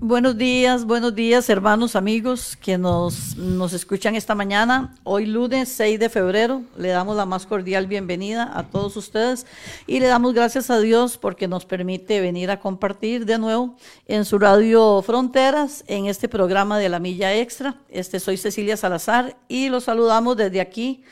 Buenos días, buenos días hermanos, amigos que nos, nos escuchan esta mañana. Hoy lunes 6 de febrero le damos la más cordial bienvenida a todos ustedes y le damos gracias a Dios porque nos permite venir a compartir de nuevo en su radio Fronteras en este programa de la Milla Extra. Este soy Cecilia Salazar y los saludamos desde aquí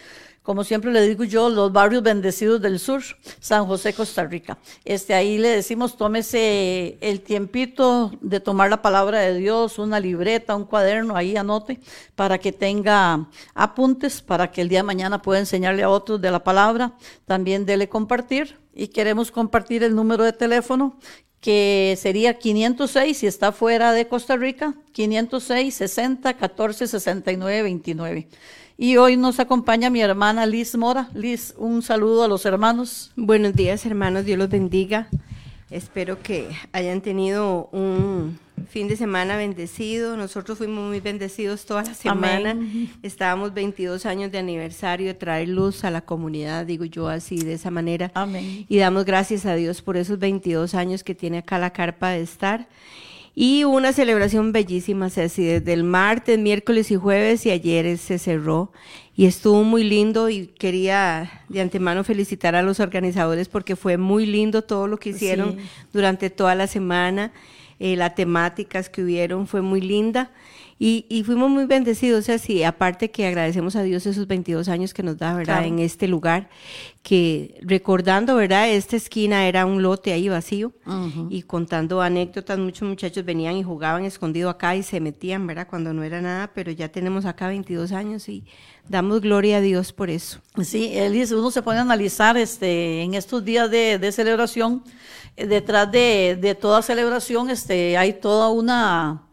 como siempre le digo yo, los barrios bendecidos del sur, San José, Costa Rica. Este, ahí le decimos, tómese el tiempito de tomar la palabra de Dios, una libreta, un cuaderno, ahí anote, para que tenga apuntes, para que el día de mañana pueda enseñarle a otros de la palabra. También dele compartir y queremos compartir el número de teléfono que sería 506 si está fuera de Costa Rica, 506 60 14 69 29. Y hoy nos acompaña mi hermana Liz Mora. Liz, un saludo a los hermanos. Buenos días, hermanos. Dios los bendiga. Espero que hayan tenido un fin de semana bendecido. Nosotros fuimos muy bendecidos toda la semana. Estábamos 22 años de aniversario de traer luz a la comunidad, digo yo así, de esa manera. Amén. Y damos gracias a Dios por esos 22 años que tiene acá la carpa de estar. Y una celebración bellísima, Ceci, desde el martes, miércoles y jueves y ayer se cerró. Y estuvo muy lindo y quería de antemano felicitar a los organizadores porque fue muy lindo todo lo que hicieron durante toda la semana, eh, las temáticas que hubieron fue muy linda y, fuimos muy bendecidos, así, aparte que agradecemos a Dios esos 22 años que nos da, ¿verdad? En este lugar, que recordando, ¿verdad? Esta esquina era un lote ahí vacío y contando anécdotas, muchos muchachos venían y jugaban escondido acá y se metían, ¿verdad? Cuando no era nada, pero ya tenemos acá 22 años y damos gloria a Dios por eso. Sí, Elis, uno se pone a analizar este, en estos días de, celebración, eh, detrás de, de toda celebración este, hay toda una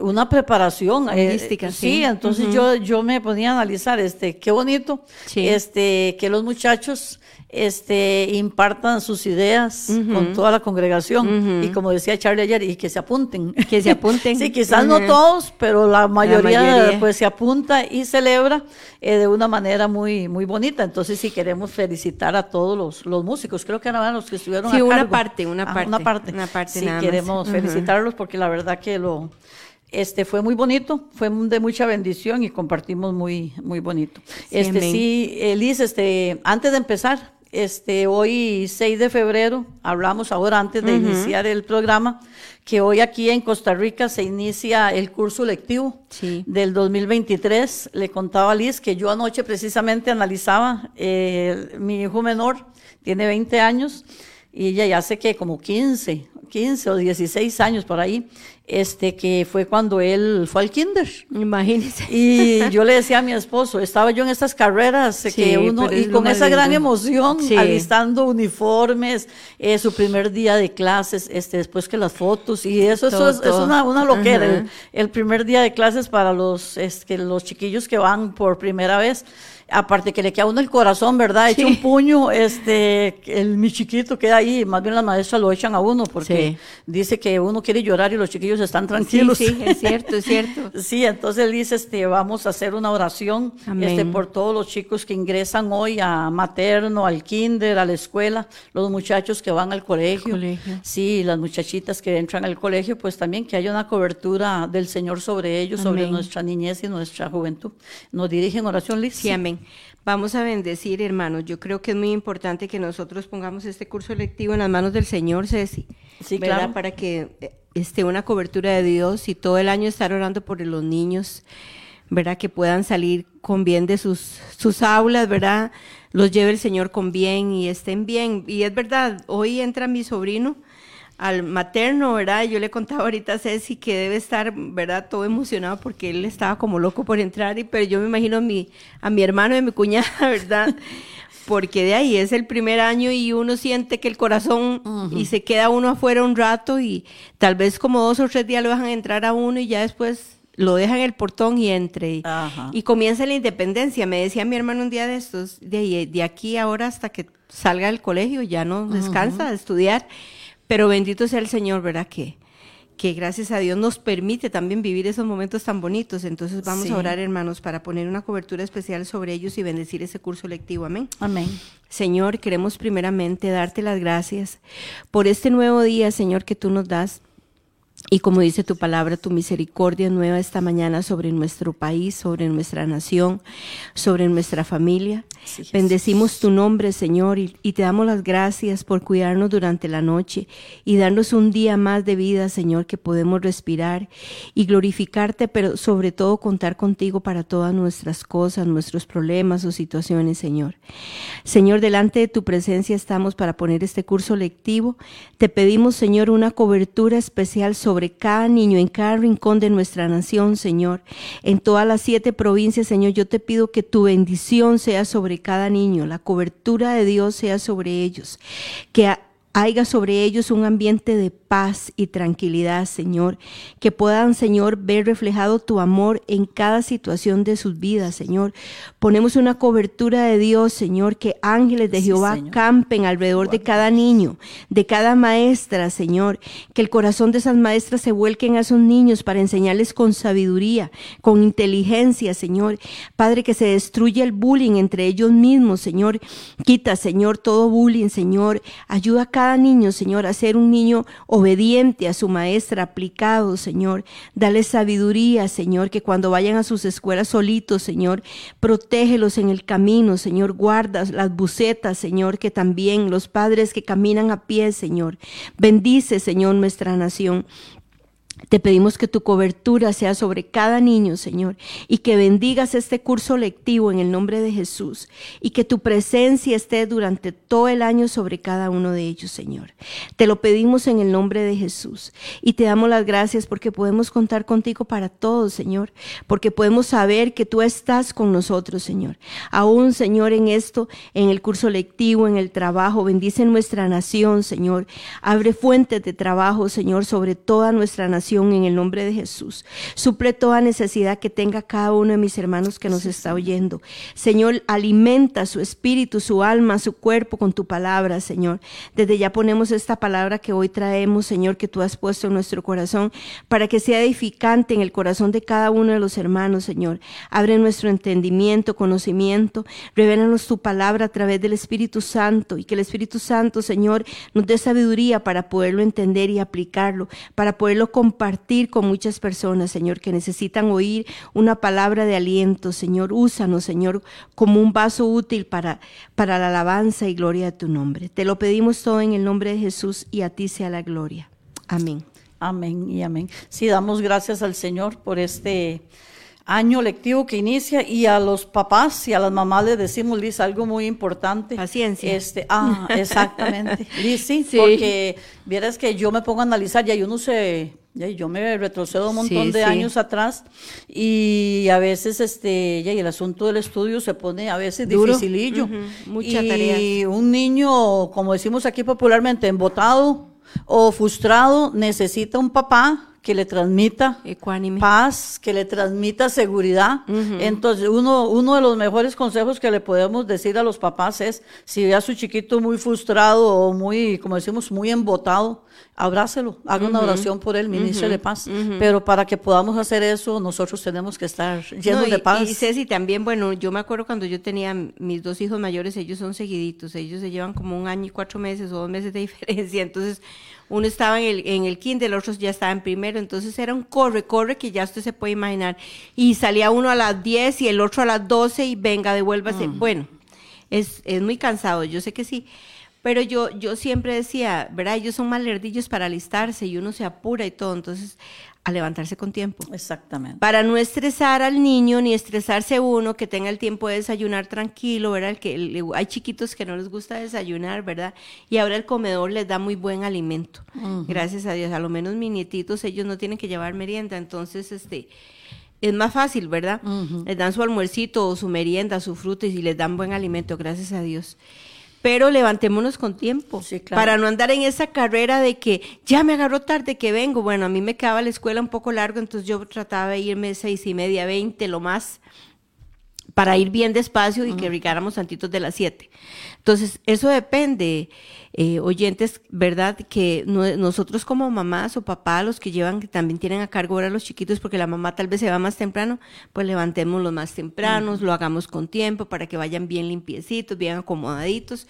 una preparación eh, sí. entonces yo, yo me ponía a analizar, este, qué bonito, este, que los muchachos este, impartan sus ideas con toda la congregación. Y como decía Charlie ayer, y que se apunten. Que se apunten. sí, quizás no todos, pero la mayoría, pues se apunta y celebra eh, de una manera muy, muy bonita. Entonces sí queremos felicitar a todos los, los músicos. Creo que eran los que estuvieron sí, a una parte, una parte. una parte. Una parte sí, queremos felicitarlos porque la verdad que lo este fue muy bonito, fue de mucha bendición y compartimos muy muy bonito. este sí, Elise, este antes de empezar, este, hoy 6 de febrero, hablamos ahora antes de iniciar el programa, que hoy aquí en Costa Rica se inicia el curso lectivo del 2023. Le contaba a Liz que yo anoche precisamente analizaba, eh, mi hijo menor tiene 20 años y ella ya hace que como 15, 15 o 16 años por ahí, este, que fue cuando él fue al kinder. Imagínese. Y yo le decía a mi esposo, estaba yo en estas carreras que uno, y con esa gran emoción, alistando uniformes, eh, su primer día de clases, este, después que las fotos, y eso, eso es, una, una loquera, el, primer día de clases para los, es, que los chiquillos que van por primera vez. Aparte que le queda uno el corazón, ¿verdad? Echa un puño, este, el, mi chiquito queda ahí, más bien las maestras lo echan a uno porque dice que uno quiere llorar y los chiquillos están tranquilos. Sí, es cierto, es cierto. sí, entonces dice, este, vamos a hacer una oración este, por todos los chicos que ingresan hoy a materno, al kinder, a la escuela, los muchachos que van al colegio. Sí, las muchachitas que entran al colegio, pues también que haya una cobertura del Señor sobre ellos, sobre nuestra niñez y nuestra juventud. Nos dirigen oración, Liz. Sí, amén. Vamos a bendecir, hermanos. Yo creo que es muy importante que nosotros pongamos este curso electivo en las manos del Señor, Ceci. Sí, claro. Para que esté una cobertura de Dios y todo el año estar orando por los niños, ¿verdad? Que puedan salir con bien de sus, sus aulas, ¿verdad? Los lleve el Señor con bien y estén bien. Y es verdad, hoy entra mi sobrino al materno, ¿verdad? Yo le contaba ahorita a Ceci que debe estar, ¿verdad? Todo emocionado porque él estaba como loco por entrar, y, pero yo me imagino a mi, a mi hermano y a mi cuñada, ¿verdad? Porque de ahí es el primer año y uno siente que el corazón y se queda uno afuera un rato y tal vez como dos o tres días lo dejan entrar a uno y ya después lo dejan en el portón y entre. Y, comienza la independencia. Me decía mi hermano un día de estos, de, de aquí ahora hasta que salga del colegio, ya no descansa de estudiar pero bendito sea el Señor, ¿verdad? Que, que gracias a Dios nos permite también vivir esos momentos tan bonitos. Entonces vamos a orar, hermanos, para poner una cobertura especial sobre ellos y bendecir ese curso lectivo. Amén. Amén. Señor, queremos primeramente darte las gracias por este nuevo día, Señor, que tú nos das. Y como dice tu palabra, tu misericordia nueva esta mañana sobre nuestro país, sobre nuestra nación, sobre nuestra familia. Bendecimos tu nombre, Señor, y, y, te damos las gracias por cuidarnos durante la noche y darnos un día más de vida, Señor, que podemos respirar y glorificarte, pero sobre todo contar contigo para todas nuestras cosas, nuestros problemas o situaciones, Señor. Señor, delante de tu presencia estamos para poner este curso lectivo. Te pedimos, Señor, una cobertura especial sobre sobre cada niño en cada rincón de nuestra nación, Señor. En todas las siete provincias, Señor, yo te pido que tu bendición sea sobre cada niño, la cobertura de Dios sea sobre ellos, que haya sobre ellos un ambiente de paz y tranquilidad, Señor, que puedan, Señor, ver reflejado tu amor en cada situación de sus vidas, Señor. Ponemos una cobertura de Dios, Señor, que ángeles de Jehová campen alrededor de cada niño, de cada maestra, Señor, que el corazón de esas maestras se vuelquen a esos niños para enseñarles con sabiduría, con inteligencia, Señor. Padre, que se destruya el bullying entre ellos mismos, Señor. Quita, Señor, todo bullying, Señor. Ayuda a cada niño, Señor, a ser un niño obediente a su maestra, aplicado, Señor. Dale sabiduría, Señor, que cuando vayan a sus escuelas solitos, Señor, protégelos en el camino, Señor. Guarda las bucetas, Señor, que también los padres que caminan a pie, Señor. Bendice, Señor, nuestra nación. Te pedimos que tu cobertura sea sobre cada niño, Señor, y que bendigas este curso lectivo en el nombre de Jesús, y que tu presencia esté durante todo el año sobre cada uno de ellos, Señor. Te lo pedimos en el nombre de Jesús, y te damos las gracias porque podemos contar contigo para todos, Señor, porque podemos saber que tú estás con nosotros, Señor. Aún, Señor, en esto, en el curso lectivo, en el trabajo, bendice nuestra nación, Señor. Abre fuentes de trabajo, Señor, sobre toda nuestra nación en el nombre de Jesús. Suple toda necesidad que tenga cada uno de mis hermanos que nos está oyendo. Señor, alimenta su espíritu, su alma, su cuerpo con tu palabra, Señor. Desde ya ponemos esta palabra que hoy traemos, Señor, que tú has puesto en nuestro corazón, para que sea edificante en el corazón de cada uno de los hermanos, Señor. Abre nuestro entendimiento, conocimiento, revélanos tu palabra a través del Espíritu Santo y que el Espíritu Santo, Señor, nos dé sabiduría para poderlo entender y aplicarlo, para poderlo compartir compartir con muchas personas, Señor, que necesitan oír una palabra de aliento. Señor, úsanos, Señor, como un vaso útil para, para la alabanza y gloria de tu nombre. Te lo pedimos todo en el nombre de Jesús y a ti sea la gloria. Amén. Amén y amén. Sí, damos gracias al Señor por este año lectivo que inicia y a los papás y a las mamás les decimos, Liz, algo muy importante. Paciencia. Este, ah, exactamente. Liz, sí, porque vieras que yo me pongo a analizar y hay uno se yo me retrocedo un montón de años atrás y a veces este y el asunto del estudio se pone a veces dificilillo. Mucha y un niño, como decimos aquí popularmente, embotado o frustrado, necesita un papá que le transmita paz, que le transmita seguridad. Entonces, uno, uno de los mejores consejos que le podemos decir a los papás es, si ve a su chiquito muy frustrado o muy, como decimos, muy embotado, abrácelo, haga una oración por él, ministre paz. Pero para que podamos hacer eso, nosotros tenemos que estar llenos de paz. Y Ceci, también, bueno, yo me acuerdo cuando yo tenía mis dos hijos mayores, ellos son seguiditos, ellos se llevan como un año y cuatro meses o dos meses de diferencia. Entonces, uno estaba en el, en el kinder, el otro ya estaba en primero, entonces era un corre, corre que ya usted se puede imaginar. Y salía uno a las 10 y el otro a las 12 y venga, devuélvase. Mm. Bueno, es, es muy cansado, yo sé que sí. Pero yo, yo siempre decía, ¿verdad? Ellos son malerdillos para alistarse y uno se apura y todo. Entonces, a levantarse con tiempo. Exactamente. Para no estresar al niño ni estresarse uno, que tenga el tiempo de desayunar tranquilo, ¿verdad? Que hay chiquitos que no les gusta desayunar, ¿verdad? Y ahora el comedor les da muy buen alimento. Gracias a Dios. A lo menos mis nietitos, ellos no tienen que llevar merienda, entonces, este es más fácil, ¿verdad? Les dan su almuercito o su merienda, su fruta y les dan buen alimento, gracias a Dios pero levantémonos con tiempo para no andar en esa carrera de que ya me agarró tarde que vengo. Bueno, a mí me quedaba la escuela un poco largo, entonces yo trataba de irme seis y media, veinte, lo más, para ir bien despacio y que llegáramos antitos de las siete. Entonces, eso depende, eh, oyentes, ¿verdad? Que nosotros como mamás o papás, los que llevan, que también tienen a cargo ahora los chiquitos, porque la mamá tal vez se va más temprano, pues levantémoslos más tempranos, lo hagamos con tiempo para que vayan bien limpiecitos, bien acomodaditos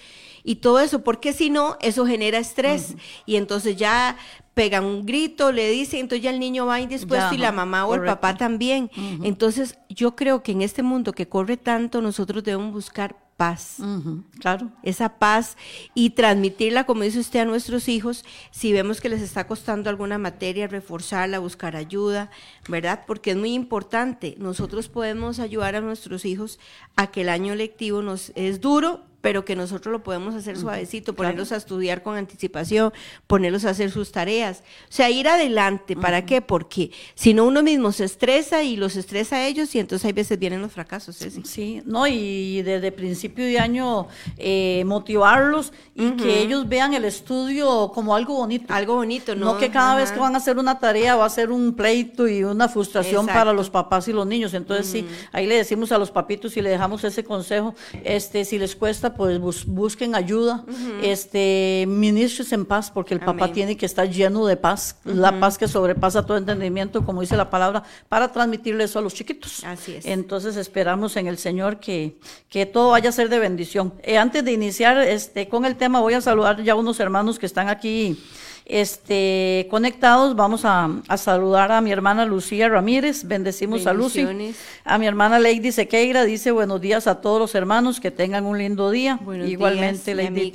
y todo eso, porque si no, eso genera estrés y entonces ya pegan un grito, le dice, entonces ya el niño va indispuesto y la mamá o el papá también. Entonces, yo creo que en este mundo que corre tanto, nosotros debemos buscar paz. claro. Esa paz y transmitirla, como dice usted, a nuestros hijos, si vemos que les está costando alguna materia, reforzarla, buscar ayuda, ¿verdad? Porque es muy importante. Nosotros podemos ayudar a nuestros hijos a que el año lectivo nos es duro, pero que nosotros lo podemos hacer suavecito, ponerlos a estudiar con anticipación, ponerlos a hacer sus tareas. O sea, ir adelante. ¿Para qué? Porque si no uno mismo se estresa y los estresa a ellos y entonces hay veces vienen los fracasos. Sí, no, y desde principio de año eh, motivarlos y que ellos vean el estudio como algo bonito. Algo bonito, ¿no? No que cada vez que van a hacer una tarea va a ser un pleito y una frustración para los papás y los niños. Entonces, sí, ahí le decimos a los papitos y le dejamos ese consejo, este, si les cuesta pues busquen ayuda, este, ministres en paz, porque el papá tiene que estar lleno de paz, la paz que sobrepasa todo entendimiento, como dice la palabra, para transmitirle eso a los chiquitos. Así es. Entonces esperamos en el Señor que, que todo vaya a ser de bendición. Eh, antes de iniciar este, con el tema, voy a saludar ya a unos hermanos que están aquí este, conectados. Vamos a, saludar a mi hermana Lucía Ramírez, bendecimos a Lucy. A mi hermana Lady Sequeira, dice buenos días a todos los hermanos, que tengan un lindo día. Igualmente, Lady.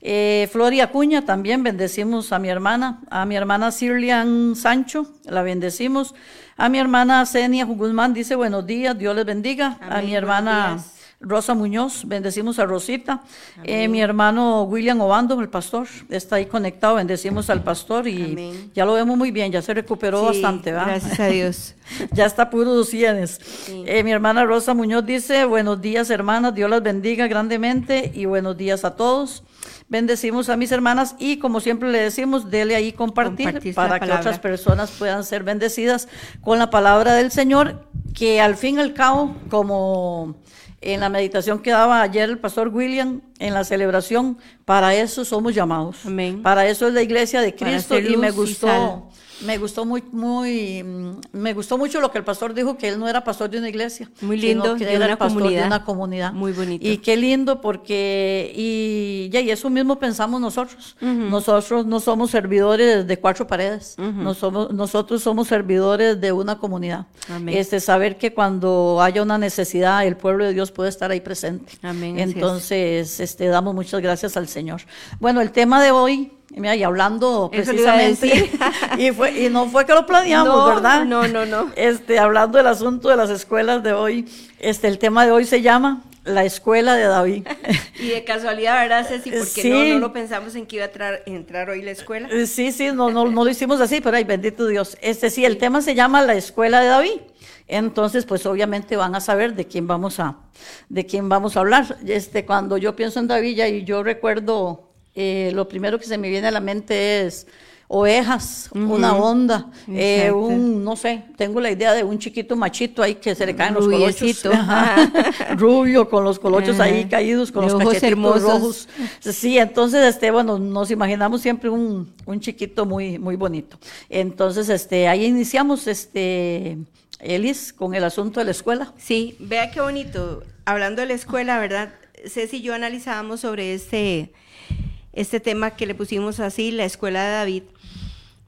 Eh, Floria Acuña, también bendecimos a mi hermana, a mi hermana Sirlian Sancho, la bendecimos. A mi hermana Senia Guzmán dice buenos días, Dios les bendiga. a mi hermana... Rosa Muñoz, bendecimos a Rosita. Eh, mi hermano William Obando, el pastor, está ahí conectado, bendecimos al pastor y ya lo vemos muy bien, ya se recuperó bastante, ¿verdad? Gracias a Dios. ya está puro dos cienes. Eh, mi hermana Rosa Muñoz dice, buenos días hermanas, Dios las bendiga grandemente y buenos días a todos. Bendecimos a mis hermanas y como siempre le decimos, dele ahí compartir para que otras personas puedan ser bendecidas con la palabra del Señor, que al fin y al cabo, como en la meditación que daba ayer el pastor William, en la celebración, para eso somos llamados. Para eso es la iglesia de Cristo y me gustó me gustó muy, muy, mm, me gustó mucho lo que el pastor dijo, que él no era pastor de una iglesia. Muy lindo, que era pastor de una comunidad. Muy bonito. Y qué lindo porque, y, ya, y eso mismo pensamos nosotros. Nosotros no somos servidores de cuatro paredes, no somos, nosotros somos servidores de una comunidad. Este, saber que cuando haya una necesidad, el pueblo de Dios puede estar ahí presente. Amén. Entonces, este, damos muchas gracias al Señor. Bueno, el tema de hoy y hablando precisamente, y, fue, y no fue que lo planeamos, ¿verdad? No, no, no. Este, hablando del asunto de las escuelas de hoy, este, el tema de hoy se llama La Escuela de David. y de casualidad, ¿verdad, Ceci? Porque no, no, lo pensamos en que iba a entrar, entrar hoy la escuela. Eh, sí, sí, no, no, no lo hicimos así, pero ay, bendito Dios. Este, sí, el tema se llama La Escuela de David. Entonces, pues obviamente van a saber de quién vamos a, de quién vamos a hablar. Este, cuando yo pienso en David, y yo recuerdo eh, lo primero que se me viene a la mente es ovejas, una onda, eh, un, no sé, tengo la idea de un chiquito machito ahí que se le caen los colochos, rubio, con los colochos ahí caídos, con los ojos hermosos. rojos. Sí, entonces, este, bueno, nos imaginamos siempre un, un chiquito muy, muy bonito. Entonces, este, ahí iniciamos, este, Elis, con el asunto de la escuela. Sí, vea qué bonito. Hablando de la escuela, ¿verdad? Ceci y yo analizábamos sobre este este tema que le pusimos así, la escuela de David,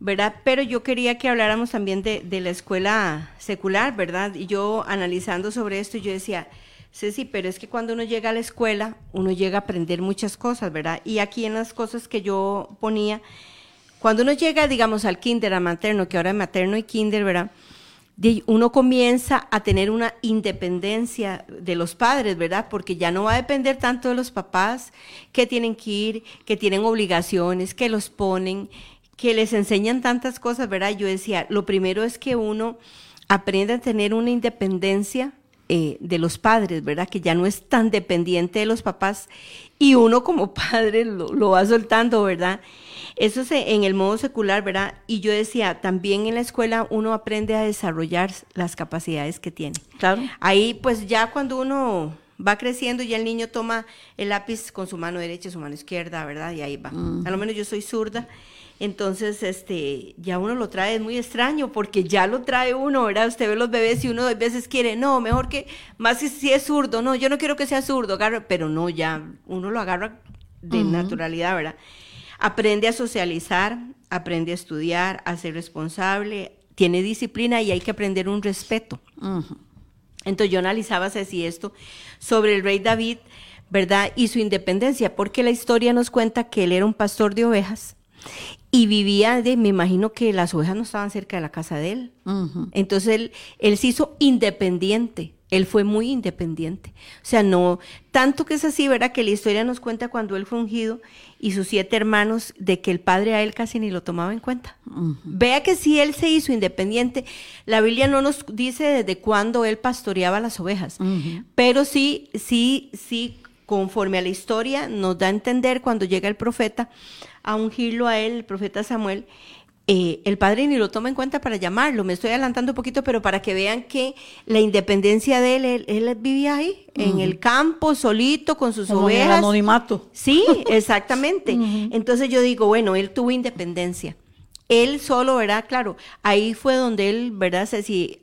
¿verdad? Pero yo quería que habláramos también de, la escuela secular, ¿verdad? Y yo analizando sobre esto, yo decía, sí, pero es que cuando uno llega a la escuela, uno llega a aprender muchas cosas, ¿verdad? Y aquí en las cosas que yo ponía, cuando uno llega, digamos, al kinder, a materno, que ahora es materno y kinder, ¿verdad? Uno comienza a tener una independencia de los padres, ¿verdad? Porque ya no va a depender tanto de los papás que tienen que ir, que tienen obligaciones, que los ponen, que les enseñan tantas cosas, ¿verdad? Yo decía, lo primero es que uno aprenda a tener una independencia eh, de los padres, ¿verdad? Que ya no es tan dependiente de los papás y uno como padre lo, lo va soltando, ¿verdad? Eso es en el modo secular, ¿verdad? Y yo decía, también en la escuela uno aprende a desarrollar las capacidades que tiene. Claro. Ahí, pues ya cuando uno va creciendo y ya el niño toma el lápiz con su mano derecha, su mano izquierda, ¿verdad? Y ahí va. A lo menos yo soy zurda. Entonces, este, ya uno lo trae, es muy extraño, porque ya lo trae uno, ¿verdad? Usted ve los bebés y uno a veces quiere, no, mejor que, más si, es zurdo, no, yo no quiero que sea zurdo, agarra, pero no, ya uno lo agarra de naturalidad, ¿verdad? Aprende a socializar, aprende a estudiar, a ser responsable, tiene disciplina y hay que aprender un respeto. Entonces yo analizaba así esto sobre el rey David, ¿verdad? Y su independencia, porque la historia nos cuenta que él era un pastor de ovejas y vivía de, me imagino que las ovejas no estaban cerca de la casa de él. Entonces él, él se hizo independiente. Él fue muy independiente. O sea, no, tanto que es así, ¿verdad? Que la historia nos cuenta cuando él fue ungido y sus siete hermanos, de que el padre a él casi ni lo tomaba en cuenta. Vea que si él se hizo independiente, la Biblia no nos dice desde cuándo él pastoreaba las ovejas, pero sí, sí, sí, conforme a la historia, nos da a entender cuando llega el profeta a ungirlo a él, el profeta Samuel, eh, el padre ni lo toma en cuenta para llamarlo. Me estoy adelantando un poquito, pero para que vean que la independencia de él, él, vivía ahí, en el campo, solito, con sus Como ovejas. En anonimato. Sí, exactamente. Entonces yo digo, bueno, él tuvo independencia. Él solo, ¿verdad? Claro, ahí fue donde él, ¿verdad? Si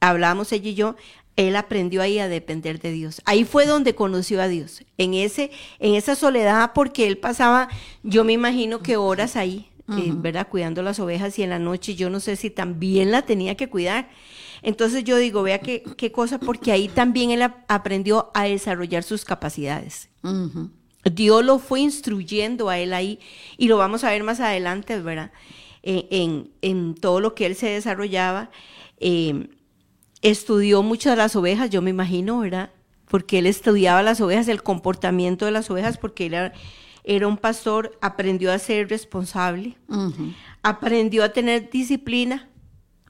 hablamos ella y yo, él aprendió ahí a depender de Dios. Ahí fue donde conoció a Dios, en ese, en esa soledad, porque él pasaba, yo me imagino que horas ahí, eh, ¿verdad? Cuidando las ovejas y en la noche yo no sé si también la tenía que cuidar. Entonces yo digo, vea qué, qué cosa, porque ahí también él aprendió a desarrollar sus capacidades. Dios lo fue instruyendo a él ahí y lo vamos a ver más adelante, ¿verdad? En, en, todo lo que él se desarrollaba. Eh, estudió muchas de las ovejas, yo me imagino, ¿verdad? Porque él estudiaba las ovejas, el comportamiento de las ovejas, porque él era, un pastor, aprendió a ser responsable, aprendió a tener disciplina,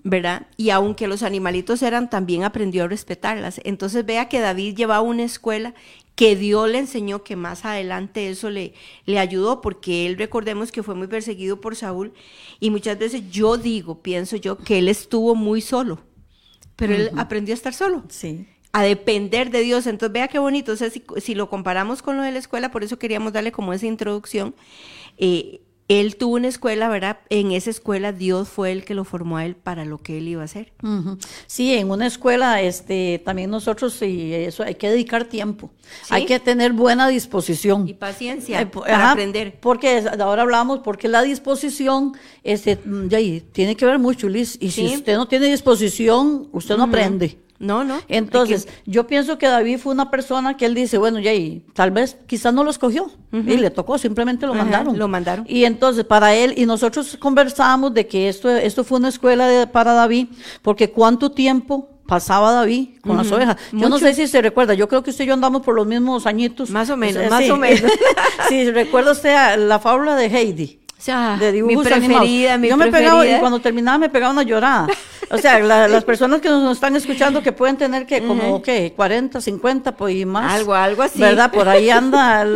¿verdad? Y aunque los animalitos eran, también aprendió a respetarlas. Entonces vea que David llevaba una escuela que Dios le enseñó que más adelante eso le, le ayudó, porque él recordemos que fue muy perseguido por Saúl y muchas veces yo digo, pienso yo, que él estuvo muy solo pero él aprendió a estar solo. Sí. A depender de Dios. Entonces, vea qué bonito. O sea, si, lo comparamos con lo de la escuela, por eso queríamos darle como esa introducción. Eh, él tuvo una escuela, ¿verdad? En esa escuela Dios fue el que lo formó a él para lo que él iba a hacer. Sí, en una escuela, este, también nosotros, y eso hay que dedicar tiempo, hay que tener buena disposición y paciencia eh, para aprender. Porque ahora hablamos, porque la disposición, este, ya, tiene que ver mucho, Liz. Y si usted no tiene disposición, usted no aprende. No, no. Entonces, yo pienso que David fue una persona que él dice, bueno, ya, y tal vez quizás no lo escogió y le tocó, simplemente lo mandaron. Lo mandaron. Y entonces, para él, y nosotros conversamos de que esto, esto fue una escuela para David, porque cuánto tiempo pasaba David con las ovejas. Yo no sé si se recuerda, yo creo que usted y yo andamos por los mismos añitos. Más o menos, más o menos. sí, recuerda usted la fábula de Heidi. O sea, de dibujos mi preferida, mi Yo me pegaba, y cuando terminaba me pegaba una llorada. O sea, las personas que nos, están escuchando que pueden tener que como, ¿qué? 40, 50 pues, y más. Algo, algo así. ¿Verdad? Por ahí anda,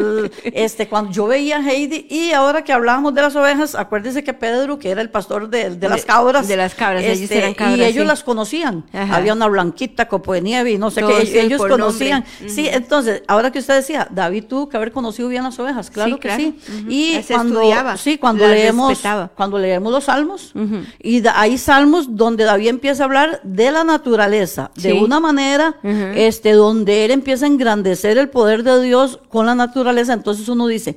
este, cuando yo veía a Heidi y ahora que hablábamos de las ovejas, acuérdese que Pedro, que era el pastor de, de las cabras. De las cabras, ellos este, eran cabras. Y ellos las conocían. Había una blanquita, copo de nieve y no sé qué, ellos conocían. Sí, entonces, ahora que usted decía, David tuvo que haber conocido bien las ovejas, claro, que sí. Y cuando, sí, cuando leemos, cuando leemos los salmos, y hay salmos donde David empieza a hablar de la naturaleza, de una manera este, donde él empieza a engrandecer el poder de Dios con la naturaleza. Entonces uno dice,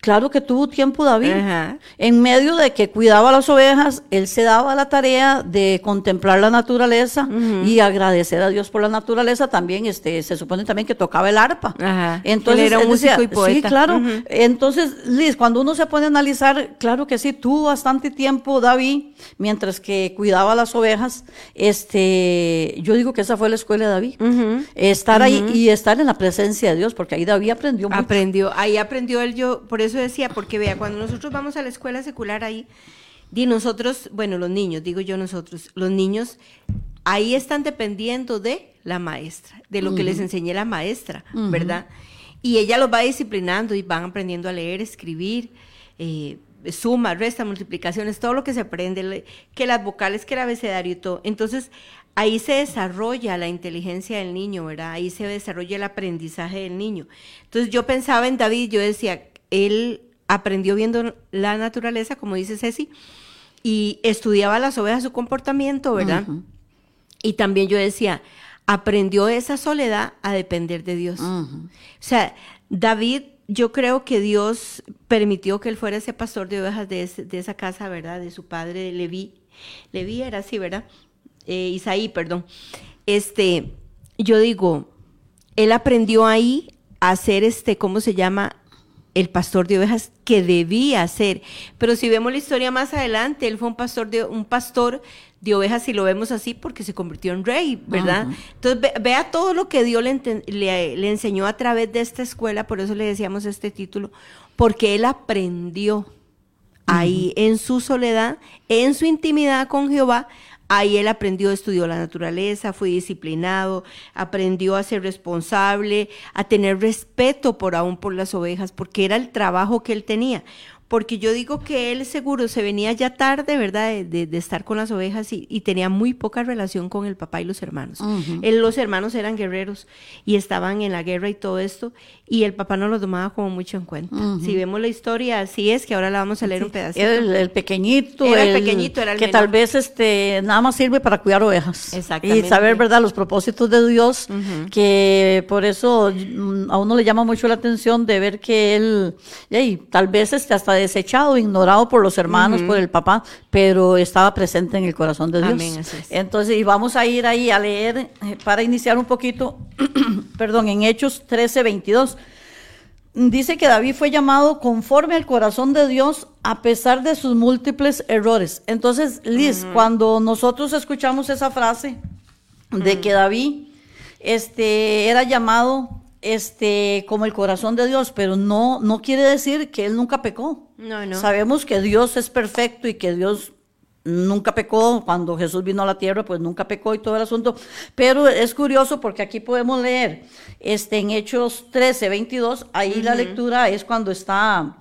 Claro que tuvo tiempo David. En medio de que cuidaba las ovejas, él se daba la tarea de contemplar la naturaleza y agradecer a Dios por la naturaleza. También este, se supone también que tocaba el arpa. Entonces, él era músico y poeta. Sí, claro. Entonces, Liz, cuando uno se pone a analizar, claro que sí, tuvo bastante tiempo David, mientras que cuidaba las ovejas. Este, yo digo que esa fue la escuela de David. Estar ahí y estar en la presencia de Dios, porque ahí David aprendió mucho. Aprendió, ahí aprendió él yo, por eso decía, porque vea, cuando nosotros vamos a la escuela secular ahí, y nosotros, bueno, los niños, digo yo nosotros, los niños ahí están dependiendo de la maestra, de lo que les enseñe la maestra, ¿verdad? Y ella los va disciplinando y van aprendiendo a leer, escribir, eh, suma, resta, multiplicaciones, todo lo que se aprende, que las vocales, que el abecedario y todo. Entonces, ahí se desarrolla la inteligencia del niño, ¿verdad? Ahí se desarrolla el aprendizaje del niño. Entonces, yo pensaba en David, yo decía, él aprendió viendo la naturaleza, como dice Ceci, y estudiaba las ovejas, su comportamiento, ¿verdad? Y también yo decía, aprendió esa soledad a depender de Dios. O sea, David, yo creo que Dios permitió que él fuera ese pastor de ovejas de, esa casa, ¿verdad? De su padre Leví. Leví era así, ¿verdad? Eh, Isaí, perdón. Este, yo digo, él aprendió ahí a hacer este, ¿cómo se llama? El pastor de ovejas que debía ser. Pero si vemos la historia más adelante, él fue un pastor de un pastor de ovejas, si lo vemos así, porque se convirtió en rey, ¿verdad? Entonces, vea todo lo que Dios le, le, enseñó a través de esta escuela, por eso le decíamos este título, porque él aprendió ahí en su soledad, en su intimidad con Jehová, Ahí él aprendió, estudió la naturaleza, fue disciplinado, aprendió a ser responsable, a tener respeto por aún por las ovejas, porque era el trabajo que él tenía porque yo digo que él seguro se venía ya tarde, ¿verdad?, de, estar con las ovejas y, tenía muy poca relación con el papá y los hermanos. los hermanos eran guerreros y estaban en la guerra y todo esto, y el papá no lo tomaba como mucho en cuenta. Si vemos la historia, así es, que ahora la vamos a leer un pedacito. el, pequeñito, era el, pequeñito, era el que tal vez este nada más sirve para cuidar ovejas. Exactamente. Y saber, ¿verdad?, los propósitos de Dios, que por eso mm, a uno le llama mucho la atención de ver que él, y tal vez este, hasta desechado, ignorado por los hermanos, por el papá, pero estaba presente en el corazón de Dios. Entonces, y vamos a ir ahí a leer eh, para iniciar un poquito, perdón, en Hechos 13, 22. Dice que David fue llamado conforme al corazón de Dios a pesar de sus múltiples errores. Entonces, Liz, cuando nosotros escuchamos esa frase de que David este, era llamado este, como el corazón de Dios, pero no, no quiere decir que Él nunca pecó. No, no. Sabemos que Dios es perfecto y que Dios nunca pecó, cuando Jesús vino a la tierra, pues nunca pecó y todo el asunto. Pero es curioso porque aquí podemos leer este, en Hechos 13, 22, ahí la lectura es cuando está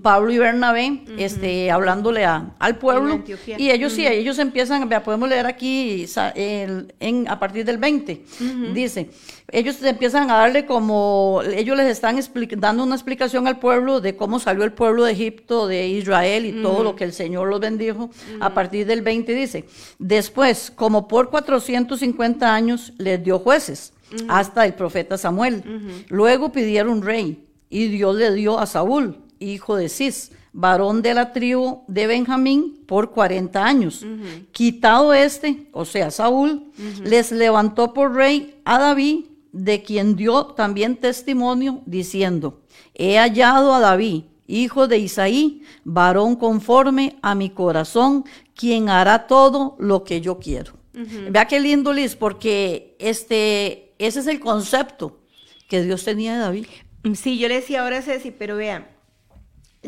Pablo y Bernabé, este, hablándole al pueblo, y ellos sí, ellos empiezan, podemos leer aquí en, a partir del 20, dice, ellos empiezan a darle como, ellos les están dando una explicación al pueblo de cómo salió el pueblo de Egipto, de Israel y todo lo que el Señor los bendijo, a partir del 20 dice, después, como por 450 años les dio jueces, hasta el profeta Samuel, luego pidieron rey, y Dios le dio a Saúl, hijo de Cis, varón de la tribu de Benjamín, por 40 años. Quitado este, o sea, Saúl, les levantó por rey a David, de quien dio también testimonio, diciendo, he hallado a David, hijo de Isaí, varón conforme a mi corazón, quien hará todo lo que yo quiero. Vea qué lindo, Liz, porque este, ese es el concepto que Dios tenía de David. Sí, yo le decía ahora Ceci, pero vean,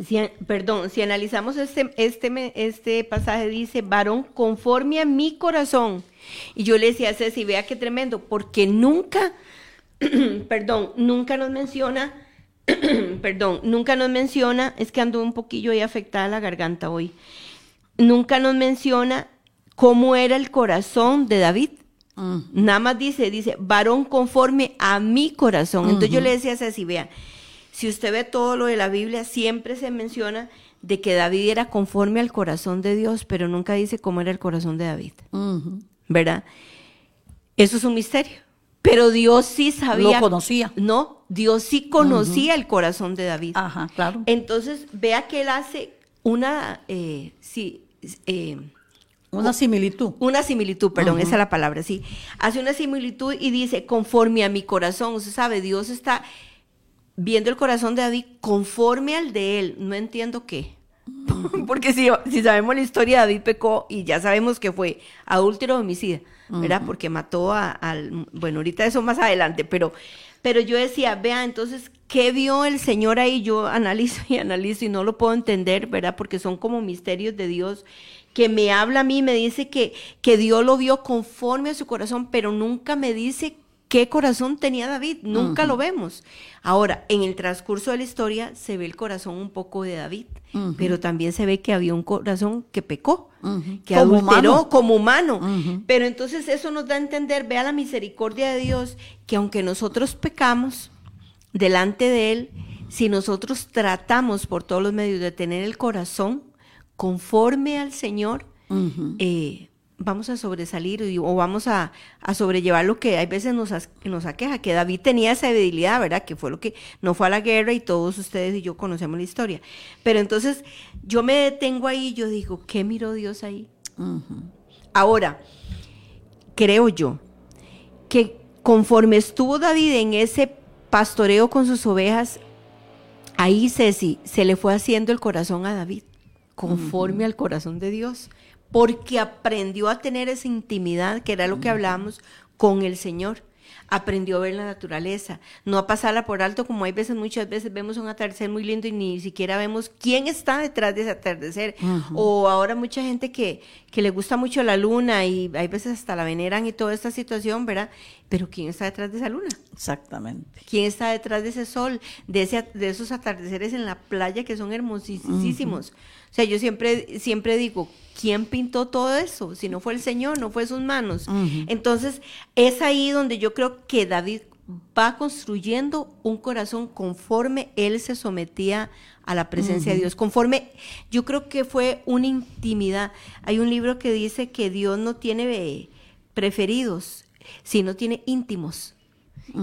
si, perdón, si analizamos este, este, este pasaje, dice, varón conforme a mi corazón. Y yo le decía a Ceci, vea qué tremendo, porque nunca, perdón, nunca nos menciona, perdón, nunca nos menciona, es que ando un poquillo ahí afectada la garganta hoy, nunca nos menciona cómo era el corazón de David. Mm. Nada más dice, dice, varón conforme a mi corazón. Entonces yo le decía a Ceci, vea, si usted ve todo lo de la Biblia, siempre se menciona de que David era conforme al corazón de Dios, pero nunca dice cómo era el corazón de David. ¿Verdad? Eso es un misterio. Pero Dios sí sabía. Lo conocía. No, Dios sí conocía el corazón de David. Ajá, claro. Entonces, vea que él hace una. Eh, sí, eh, una similitud. Una similitud, perdón, esa es la palabra, sí. Hace una similitud y dice, conforme a mi corazón. Usted sabe, Dios está viendo el corazón de David conforme al de él. No entiendo qué. Porque si, si sabemos la historia, David pecó y ya sabemos que fue adúltero homicida, ¿verdad? Porque mató a, al... Bueno, ahorita eso más adelante, pero, pero yo decía, vea, entonces, ¿qué vio el Señor ahí? Yo analizo y analizo y no lo puedo entender, ¿verdad? Porque son como misterios de Dios que me habla a mí, me dice que, que Dios lo vio conforme a su corazón, pero nunca me dice qué corazón tenía David, nunca lo vemos. Ahora, en el transcurso de la historia se ve el corazón un poco de David, pero también se ve que había un corazón que pecó, que Como adulteró humano. como humano. Pero entonces eso nos da a entender, vea la misericordia de Dios, que aunque nosotros pecamos delante de Él, si nosotros tratamos por todos los medios de tener el corazón conforme al Señor, eh, vamos a sobresalir o vamos a, a sobrellevar lo que hay veces nos, nos aqueja, que David tenía esa debilidad, ¿verdad? Que fue lo que no fue a la guerra y todos ustedes y yo conocemos la historia. Pero entonces yo me detengo ahí y yo digo, ¿qué miró Dios ahí? Ahora, creo yo que conforme estuvo David en ese pastoreo con sus ovejas, ahí Ceci se le fue haciendo el corazón a David, conforme al corazón de Dios, porque aprendió a tener esa intimidad, que era lo que hablábamos, con el Señor. Aprendió a ver la naturaleza, no a pasarla por alto como hay veces, muchas veces vemos un atardecer muy lindo y ni siquiera vemos quién está detrás de ese atardecer. O ahora mucha gente que, que le gusta mucho la luna y hay veces hasta la veneran y toda esta situación, ¿verdad? Pero ¿quién está detrás de esa luna? Exactamente. ¿Quién está detrás de ese sol, de, ese, de esos atardeceres en la playa que son hermosísimos? Sea, yo siempre, siempre digo, ¿quién pintó todo eso? Si no fue el Señor, no fue sus manos. Entonces, es ahí donde yo creo que David va construyendo un corazón conforme él se sometía a la presencia de Dios, conforme yo creo que fue una intimidad. Hay un libro que dice que Dios no tiene eh, preferidos, sino tiene íntimos.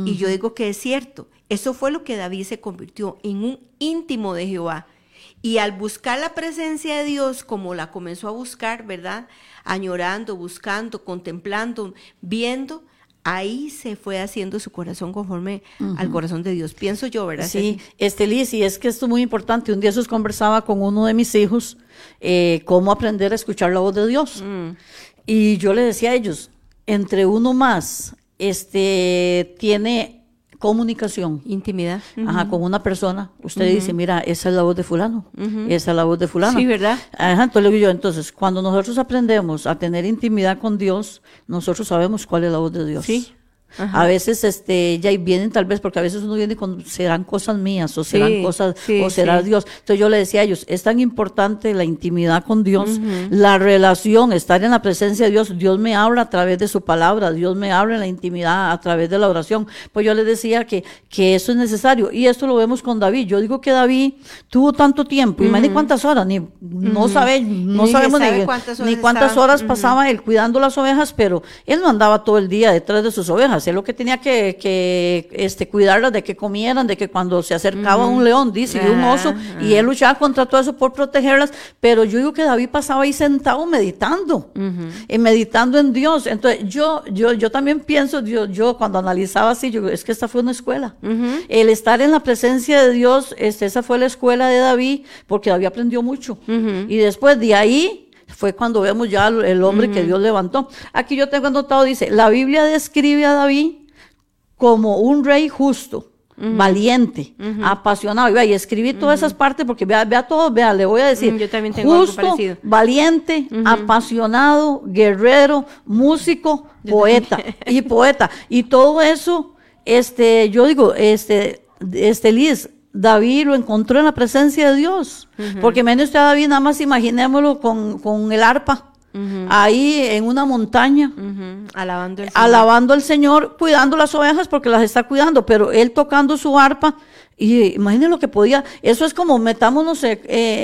Y yo digo que es cierto. Eso fue lo que David se convirtió en un íntimo de Jehová. Y al buscar la presencia de Dios, como la comenzó a buscar, ¿verdad? Añorando, buscando, contemplando, viendo, ahí se fue haciendo su corazón conforme al corazón de Dios. Pienso yo, ¿verdad? Sí, este Liz, y es que esto es muy importante. Un día Jesús conversaba con uno de mis hijos eh, cómo aprender a escuchar la voz de Dios. Y yo le decía a ellos, entre uno más este, tiene comunicación. Intimidad. Ajá, con una persona, usted dice, mira, esa es la voz de fulano, esa es la voz de fulano. Sí, ¿verdad? Ajá, entonces le digo yo, entonces, cuando nosotros aprendemos a tener intimidad con Dios, nosotros sabemos cuál es la voz de Dios. Sí. A veces, este, ya vienen tal vez, porque a veces uno viene con, serán cosas mías, o serán Sí, cosas, sí, o será sí. Dios. Entonces yo le decía a ellos, es tan importante la intimidad con Dios, la relación, estar en la presencia de Dios. Dios me habla a través de su palabra, Dios me habla en la intimidad a través de la oración. Pues yo les decía que, que eso es necesario. Y esto lo vemos con David. Yo digo que David tuvo tanto tiempo, más ni cuántas horas, ni, no sabe, no Ni sabemos sabe ni cuántas ni horas cuántas estaba. horas pasaba él cuidando las ovejas, pero él no andaba todo el día detrás de sus ovejas. Él lo que tenía que, que este, cuidarlas de que comieran, de que cuando se acercaba un león, dice, y un oso, y él luchaba contra todo eso por protegerlas. Pero yo digo que David pasaba ahí sentado meditando, y meditando en Dios. Entonces, yo, yo, yo también pienso, yo, yo cuando analizaba así, yo es que esta fue una escuela. El estar en la presencia de Dios, este, esa fue la escuela de David, porque David aprendió mucho. Y después de ahí, fue cuando vemos ya el hombre que Dios levantó. Aquí yo tengo anotado, dice, la Biblia describe a David como un rey justo, valiente, apasionado. Y, vea, y escribí todas esas partes porque vea, vea todo, vea, le voy a decir, yo también tengo algo justo, parecido. valiente, apasionado, guerrero, músico, poeta y poeta. Y todo eso, este, yo digo, este, este Liz, David lo encontró en la presencia de Dios. Porque menos usted a David, nada más imaginémoslo con, con el arpa, ahí en una montaña Alabando al Señor. alabando al Señor, cuidando las ovejas porque las está cuidando, pero él tocando su arpa. Y imagínense lo que podía. Eso es como metámonos eh,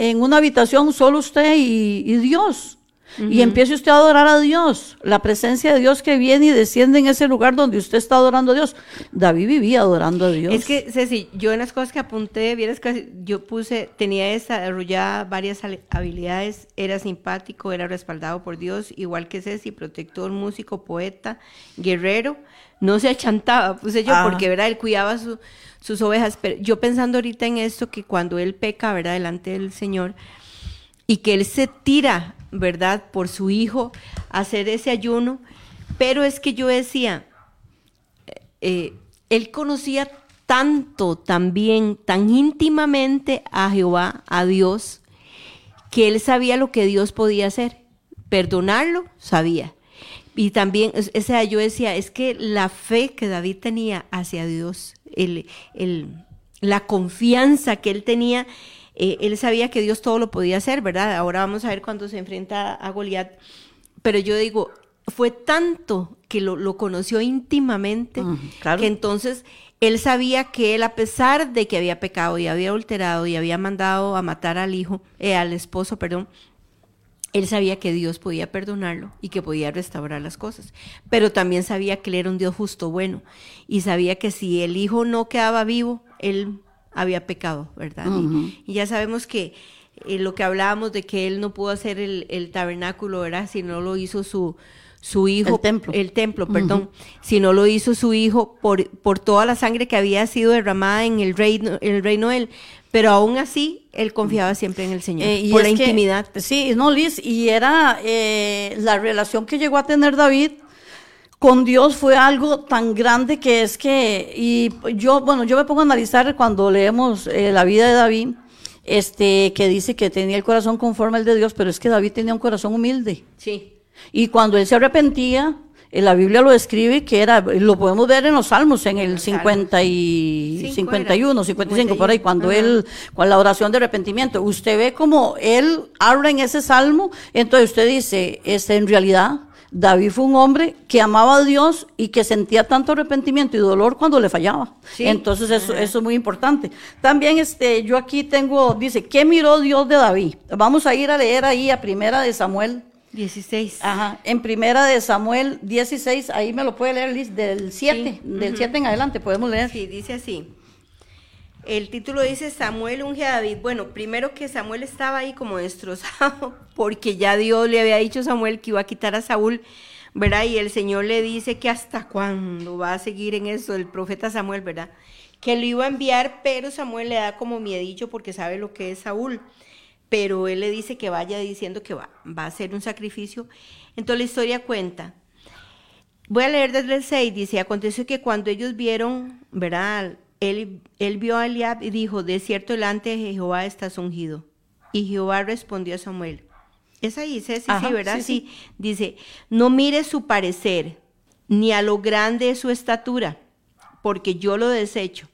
en una habitación solo usted y, y Dios. Y empiece usted a adorar a Dios. La presencia de Dios que viene y desciende en ese lugar donde usted está adorando a Dios. David vivía adorando a Dios. Es que, Ceci, yo en las cosas que apunté, vieras que yo puse, tenía desarrollada varias habilidades, era simpático, era respaldado por Dios, igual que Ceci, protector, músico, poeta, guerrero, no se achantaba, puse yo, Ah. porque, ¿verdad? Él cuidaba su- sus ovejas, pero yo pensando ahorita en esto, que cuando él peca, ¿verdad? Delante del Señor, y que él se tira, ¿verdad? Por su hijo hacer ese ayuno, pero es que yo decía, eh, él conocía tanto también, tan íntimamente a Jehová, a Dios, que él sabía lo que Dios podía hacer. Perdonarlo, sabía. y también, o sea, yo decía, es que la fe que David tenía hacia Dios, el, el, la confianza que él tenía, eh, él sabía que Dios todo lo podía hacer, ¿verdad? Ahora vamos a ver cuando se enfrenta a Goliat. Pero yo digo, fue tanto que lo, lo conoció íntimamente, que entonces él sabía que él, a pesar de que había pecado y había alterado y había mandado a matar al hijo, eh, al esposo, perdón, él sabía que Dios podía perdonarlo y que podía restaurar las cosas, pero también sabía que él era un Dios justo, bueno, y sabía que si el hijo no quedaba vivo, él había pecado, ¿verdad? y, ya sabemos que eh, lo que hablábamos de que él no pudo hacer el, el tabernáculo, ¿verdad? Si no lo hizo su, su hijo, el templo, el templo perdón, si no lo hizo su hijo por, por toda la sangre que había sido derramada en el reino, el reino de él. Pero aún así, él confiaba siempre en el Señor, eh, y por la intimidad. Sí, no, Liz, y era eh, la relación que llegó a tener David con Dios fue algo tan grande que es que, y yo, bueno, yo me pongo a analizar cuando leemos eh, la vida de David, este, que dice que tenía el corazón conforme al de Dios, pero es que David tenía un corazón humilde. Sí. Y cuando él se arrepentía, en la Biblia lo describe que era, lo podemos ver en los Salmos, en el 50 y 51, 55, por ahí, cuando él, con la oración de arrepentimiento, usted ve como él habla en ese salmo, entonces usted dice, este, en realidad, David fue un hombre que amaba a Dios y que sentía tanto arrepentimiento y dolor cuando le fallaba. Entonces eso, eso, es muy importante. También este, yo aquí tengo, dice, ¿qué miró Dios de David? Vamos a ir a leer ahí a Primera de Samuel 16. Ajá, en primera de Samuel 16, ahí me lo puede leer Liz, del 7, del 7 en adelante podemos leer. Sí, dice así. El título dice Samuel unge a David. Bueno, primero que Samuel estaba ahí como destrozado, porque ya Dios le había dicho a Samuel que iba a quitar a Saúl, ¿verdad? Y el Señor le dice que hasta cuándo va a seguir en eso, el profeta Samuel, ¿verdad? Que lo iba a enviar, pero Samuel le da como miedillo porque sabe lo que es Saúl pero él le dice que vaya diciendo que va, va a hacer un sacrificio. Entonces la historia cuenta. Voy a leer desde el 6, dice, aconteció que cuando ellos vieron, ¿verdad? Él, él vio a Eliab y dijo, de cierto delante de Jehová estás ungido. Y Jehová respondió a Samuel. Es ahí, sí, sí, sí ¿verdad? sí, Dice, no mire su parecer, ni a lo grande de su estatura, porque yo lo desecho.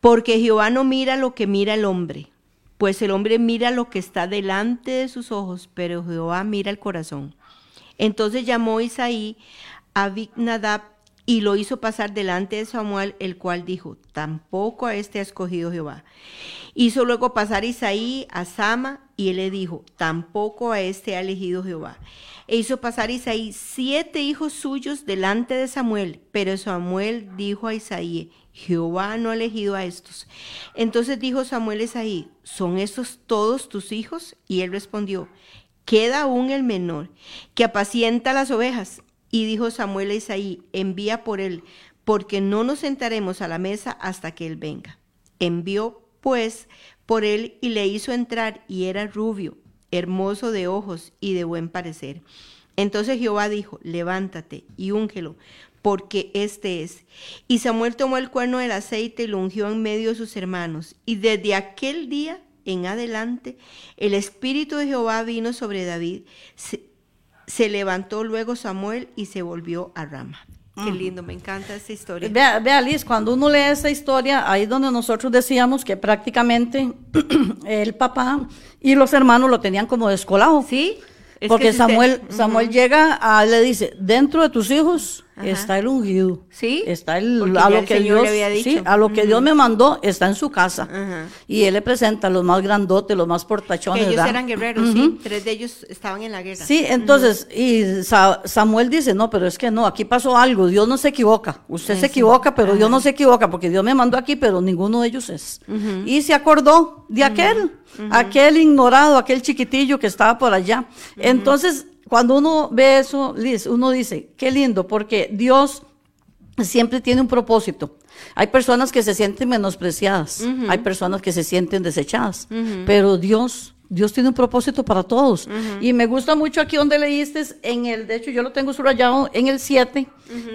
Porque Jehová no mira lo que mira el hombre pues el hombre mira lo que está delante de sus ojos, pero Jehová mira el corazón. Entonces llamó Isaí a Nadab y lo hizo pasar delante de Samuel, el cual dijo, tampoco a este ha escogido Jehová. Hizo luego pasar Isaí a Sama y él le dijo, tampoco a este ha elegido Jehová. E hizo pasar Isaí siete hijos suyos delante de Samuel, pero Samuel dijo a Isaí, Jehová no ha elegido a estos. Entonces dijo Samuel a Isaí, ¿son estos todos tus hijos? Y él respondió, queda aún el menor, que apacienta las ovejas. Y dijo Samuel a Isaí, envía por él, porque no nos sentaremos a la mesa hasta que él venga. Envió pues por él y le hizo entrar, y era rubio, hermoso de ojos y de buen parecer. Entonces Jehová dijo, levántate y úngelo, porque este es. Y Samuel tomó el cuerno del aceite y lo ungió en medio de sus hermanos. Y desde aquel día en adelante, el Espíritu de Jehová vino sobre David. Se, levantó luego Samuel y se volvió a Rama. Qué lindo, me encanta esa historia. Vea, vea, Liz, cuando uno lee esa historia, ahí donde nosotros decíamos que prácticamente el papá y los hermanos lo tenían como descolado. Sí. Porque Samuel, Samuel llega, a, le dice, dentro de tus hijos está el ungido. Sí. Está el, a lo que Dios, sí, a lo que Dios me mandó, está en su casa. Y él le presenta los más grandotes, los más portachones. ellos eran guerreros, sí. Tres de ellos estaban en la guerra. Sí, entonces, y Samuel dice, no, pero es que no, aquí pasó algo, Dios no se equivoca. Usted se equivoca, pero Dios no se equivoca, porque Dios me mandó aquí, pero ninguno de ellos es. Y se acordó de aquel, aquel ignorado, aquel chiquitillo que estaba por allá. Entonces, cuando uno ve eso, Liz, uno dice, qué lindo, porque Dios siempre tiene un propósito. Hay personas que se sienten menospreciadas, hay personas que se sienten desechadas, pero Dios Dios tiene un propósito para todos. Y me gusta mucho aquí donde leíste, en el, de hecho yo lo tengo subrayado en el 7,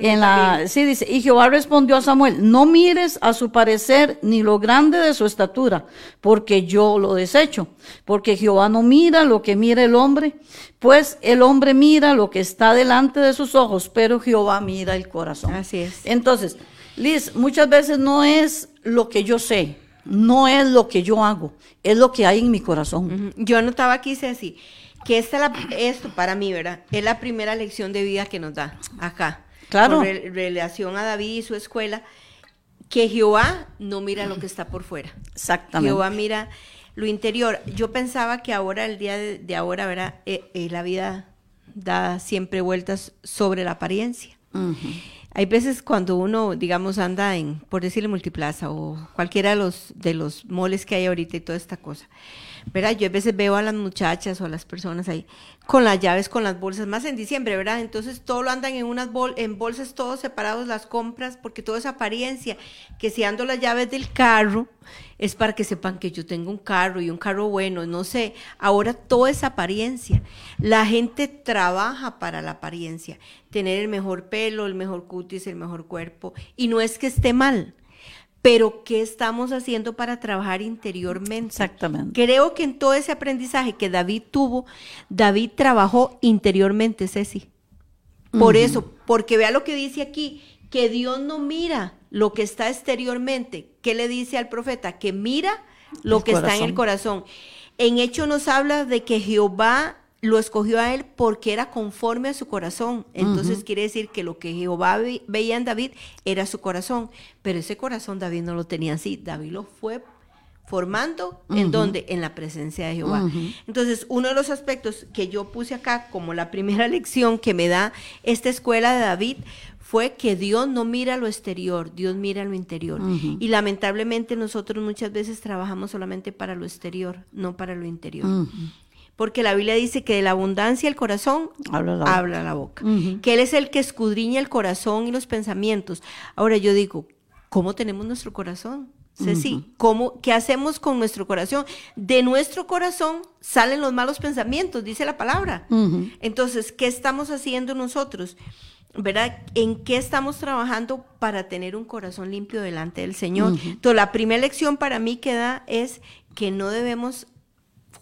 en la, sí dice, y Jehová respondió a Samuel, no mires a su parecer ni lo grande de su estatura, porque yo lo desecho, porque Jehová no mira lo que mira el hombre, pues el hombre mira lo que está delante de sus ojos, pero Jehová mira el corazón. Así es. Entonces, Liz, muchas veces no es lo que yo sé, no es lo que yo hago, es lo que hay en mi corazón. Ujú. Yo anotaba aquí, Ceci, que esta la- esto para mí, ¿verdad? Es la primera lección de vida que nos da acá. Claro. Con re- relación a David y su escuela, que Jehová no mira lo que está por fuera. Exactamente. Jehová mira lo interior. Yo pensaba que ahora, el día de, de ahora, ¿verdad? Eh, eh, la vida da siempre vueltas sobre la apariencia. Hay veces cuando uno, digamos, anda en, por decirle, multiplaza o cualquiera de los, de los moles que hay ahorita y toda esta cosa. ¿Verdad? Yo a veces veo a las muchachas o a las personas ahí con las llaves, con las bolsas, más en diciembre, ¿verdad? Entonces todo lo andan en unas bol en bolsas todos separados las compras, porque todo es apariencia, que si ando las llaves del carro es para que sepan que yo tengo un carro y un carro bueno, no sé. Ahora todo es apariencia. La gente trabaja para la apariencia, tener el mejor pelo, el mejor cutis, el mejor cuerpo, y no es que esté mal. Pero, ¿qué estamos haciendo para trabajar interiormente? Exactamente. Creo que en todo ese aprendizaje que David tuvo, David trabajó interiormente, Ceci. Por eso, porque vea lo que dice aquí, que Dios no mira lo que está exteriormente. ¿Qué le dice al profeta? Que mira lo El que está en el corazón. En hecho nos habla de que Jehová lo escogió a él porque era conforme a su corazón. Entonces quiere decir que lo que Jehová ve- veía en David era su corazón. Pero ese corazón David no lo tenía así. David lo fue formando en donde en la presencia de Jehová. Entonces, uno de los aspectos que yo puse acá como la primera lección que me da esta escuela de David fue que Dios no mira lo exterior, Dios mira lo interior. Y lamentablemente nosotros muchas veces trabajamos solamente para lo exterior, no para lo interior. Porque la Biblia dice que de la abundancia del corazón Habla la boca. la. Que Él es el que escudriña el corazón y los pensamientos. Ahora yo digo, ¿cómo tenemos nuestro corazón? Ceci, ¿cómo, ¿qué hacemos con nuestro corazón? De nuestro corazón salen los malos pensamientos, dice la palabra. Entonces, ¿qué estamos haciendo nosotros? ¿Verdad? ¿En qué estamos trabajando para tener un corazón limpio delante del Señor? Entonces, la primera lección para mí que da es que no debemos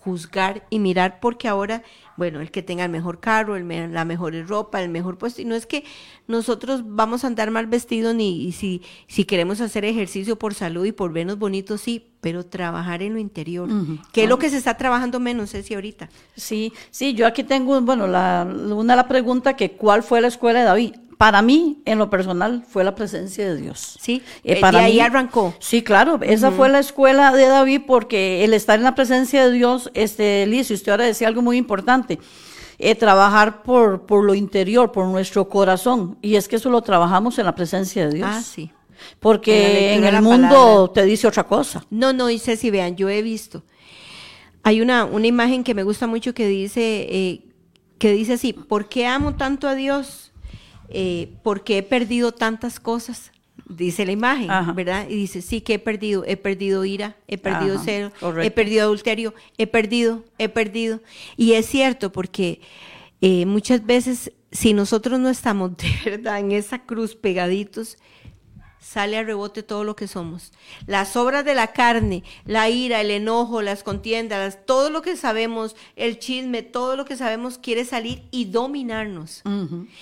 juzgar y mirar porque ahora, bueno, el que tenga el mejor carro, el me- la mejor ropa, el mejor puesto, y no es que nosotros vamos a andar mal vestidos ni y si, si queremos hacer ejercicio por salud y por vernos bonitos, sí, pero trabajar en lo interior, que es lo que se está trabajando menos, Ceci, ahorita. Sí, sí, yo aquí tengo, bueno, la, una la pregunta que ¿cuál fue la escuela de David? Para mí, en lo personal, fue la presencia de Dios. Sí, Eh, eh, para de ahí mí- arrancó. Sí, claro, esa fue la escuela de David porque el estar en la presencia de Dios, este, Liz, y usted ahora decía algo muy importante, eh, trabajar por, por lo interior, por nuestro corazón, y es que eso lo trabajamos en la presencia de Dios. Ah, sí. Porque en el mundo palabra. te dice otra cosa. No, no, y Ceci, vean, yo he visto. Hay una, una imagen que me gusta mucho que dice, eh, que dice así, ¿por qué amo tanto a Dios? Eh, porque he perdido tantas cosas. Dice la imagen, Ajá. ¿verdad? Y dice, sí, que he perdido. He perdido ira, he perdido Ajá, celo, he perdido adulterio, he perdido, he perdido. Y es cierto, porque eh, muchas veces, si nosotros no estamos de verdad en esa cruz pegaditos, sale a rebote todo lo que somos. Las obras de la carne, la ira, el enojo, las contiendas, todo lo que sabemos, el chisme, todo lo que sabemos quiere salir y dominarnos.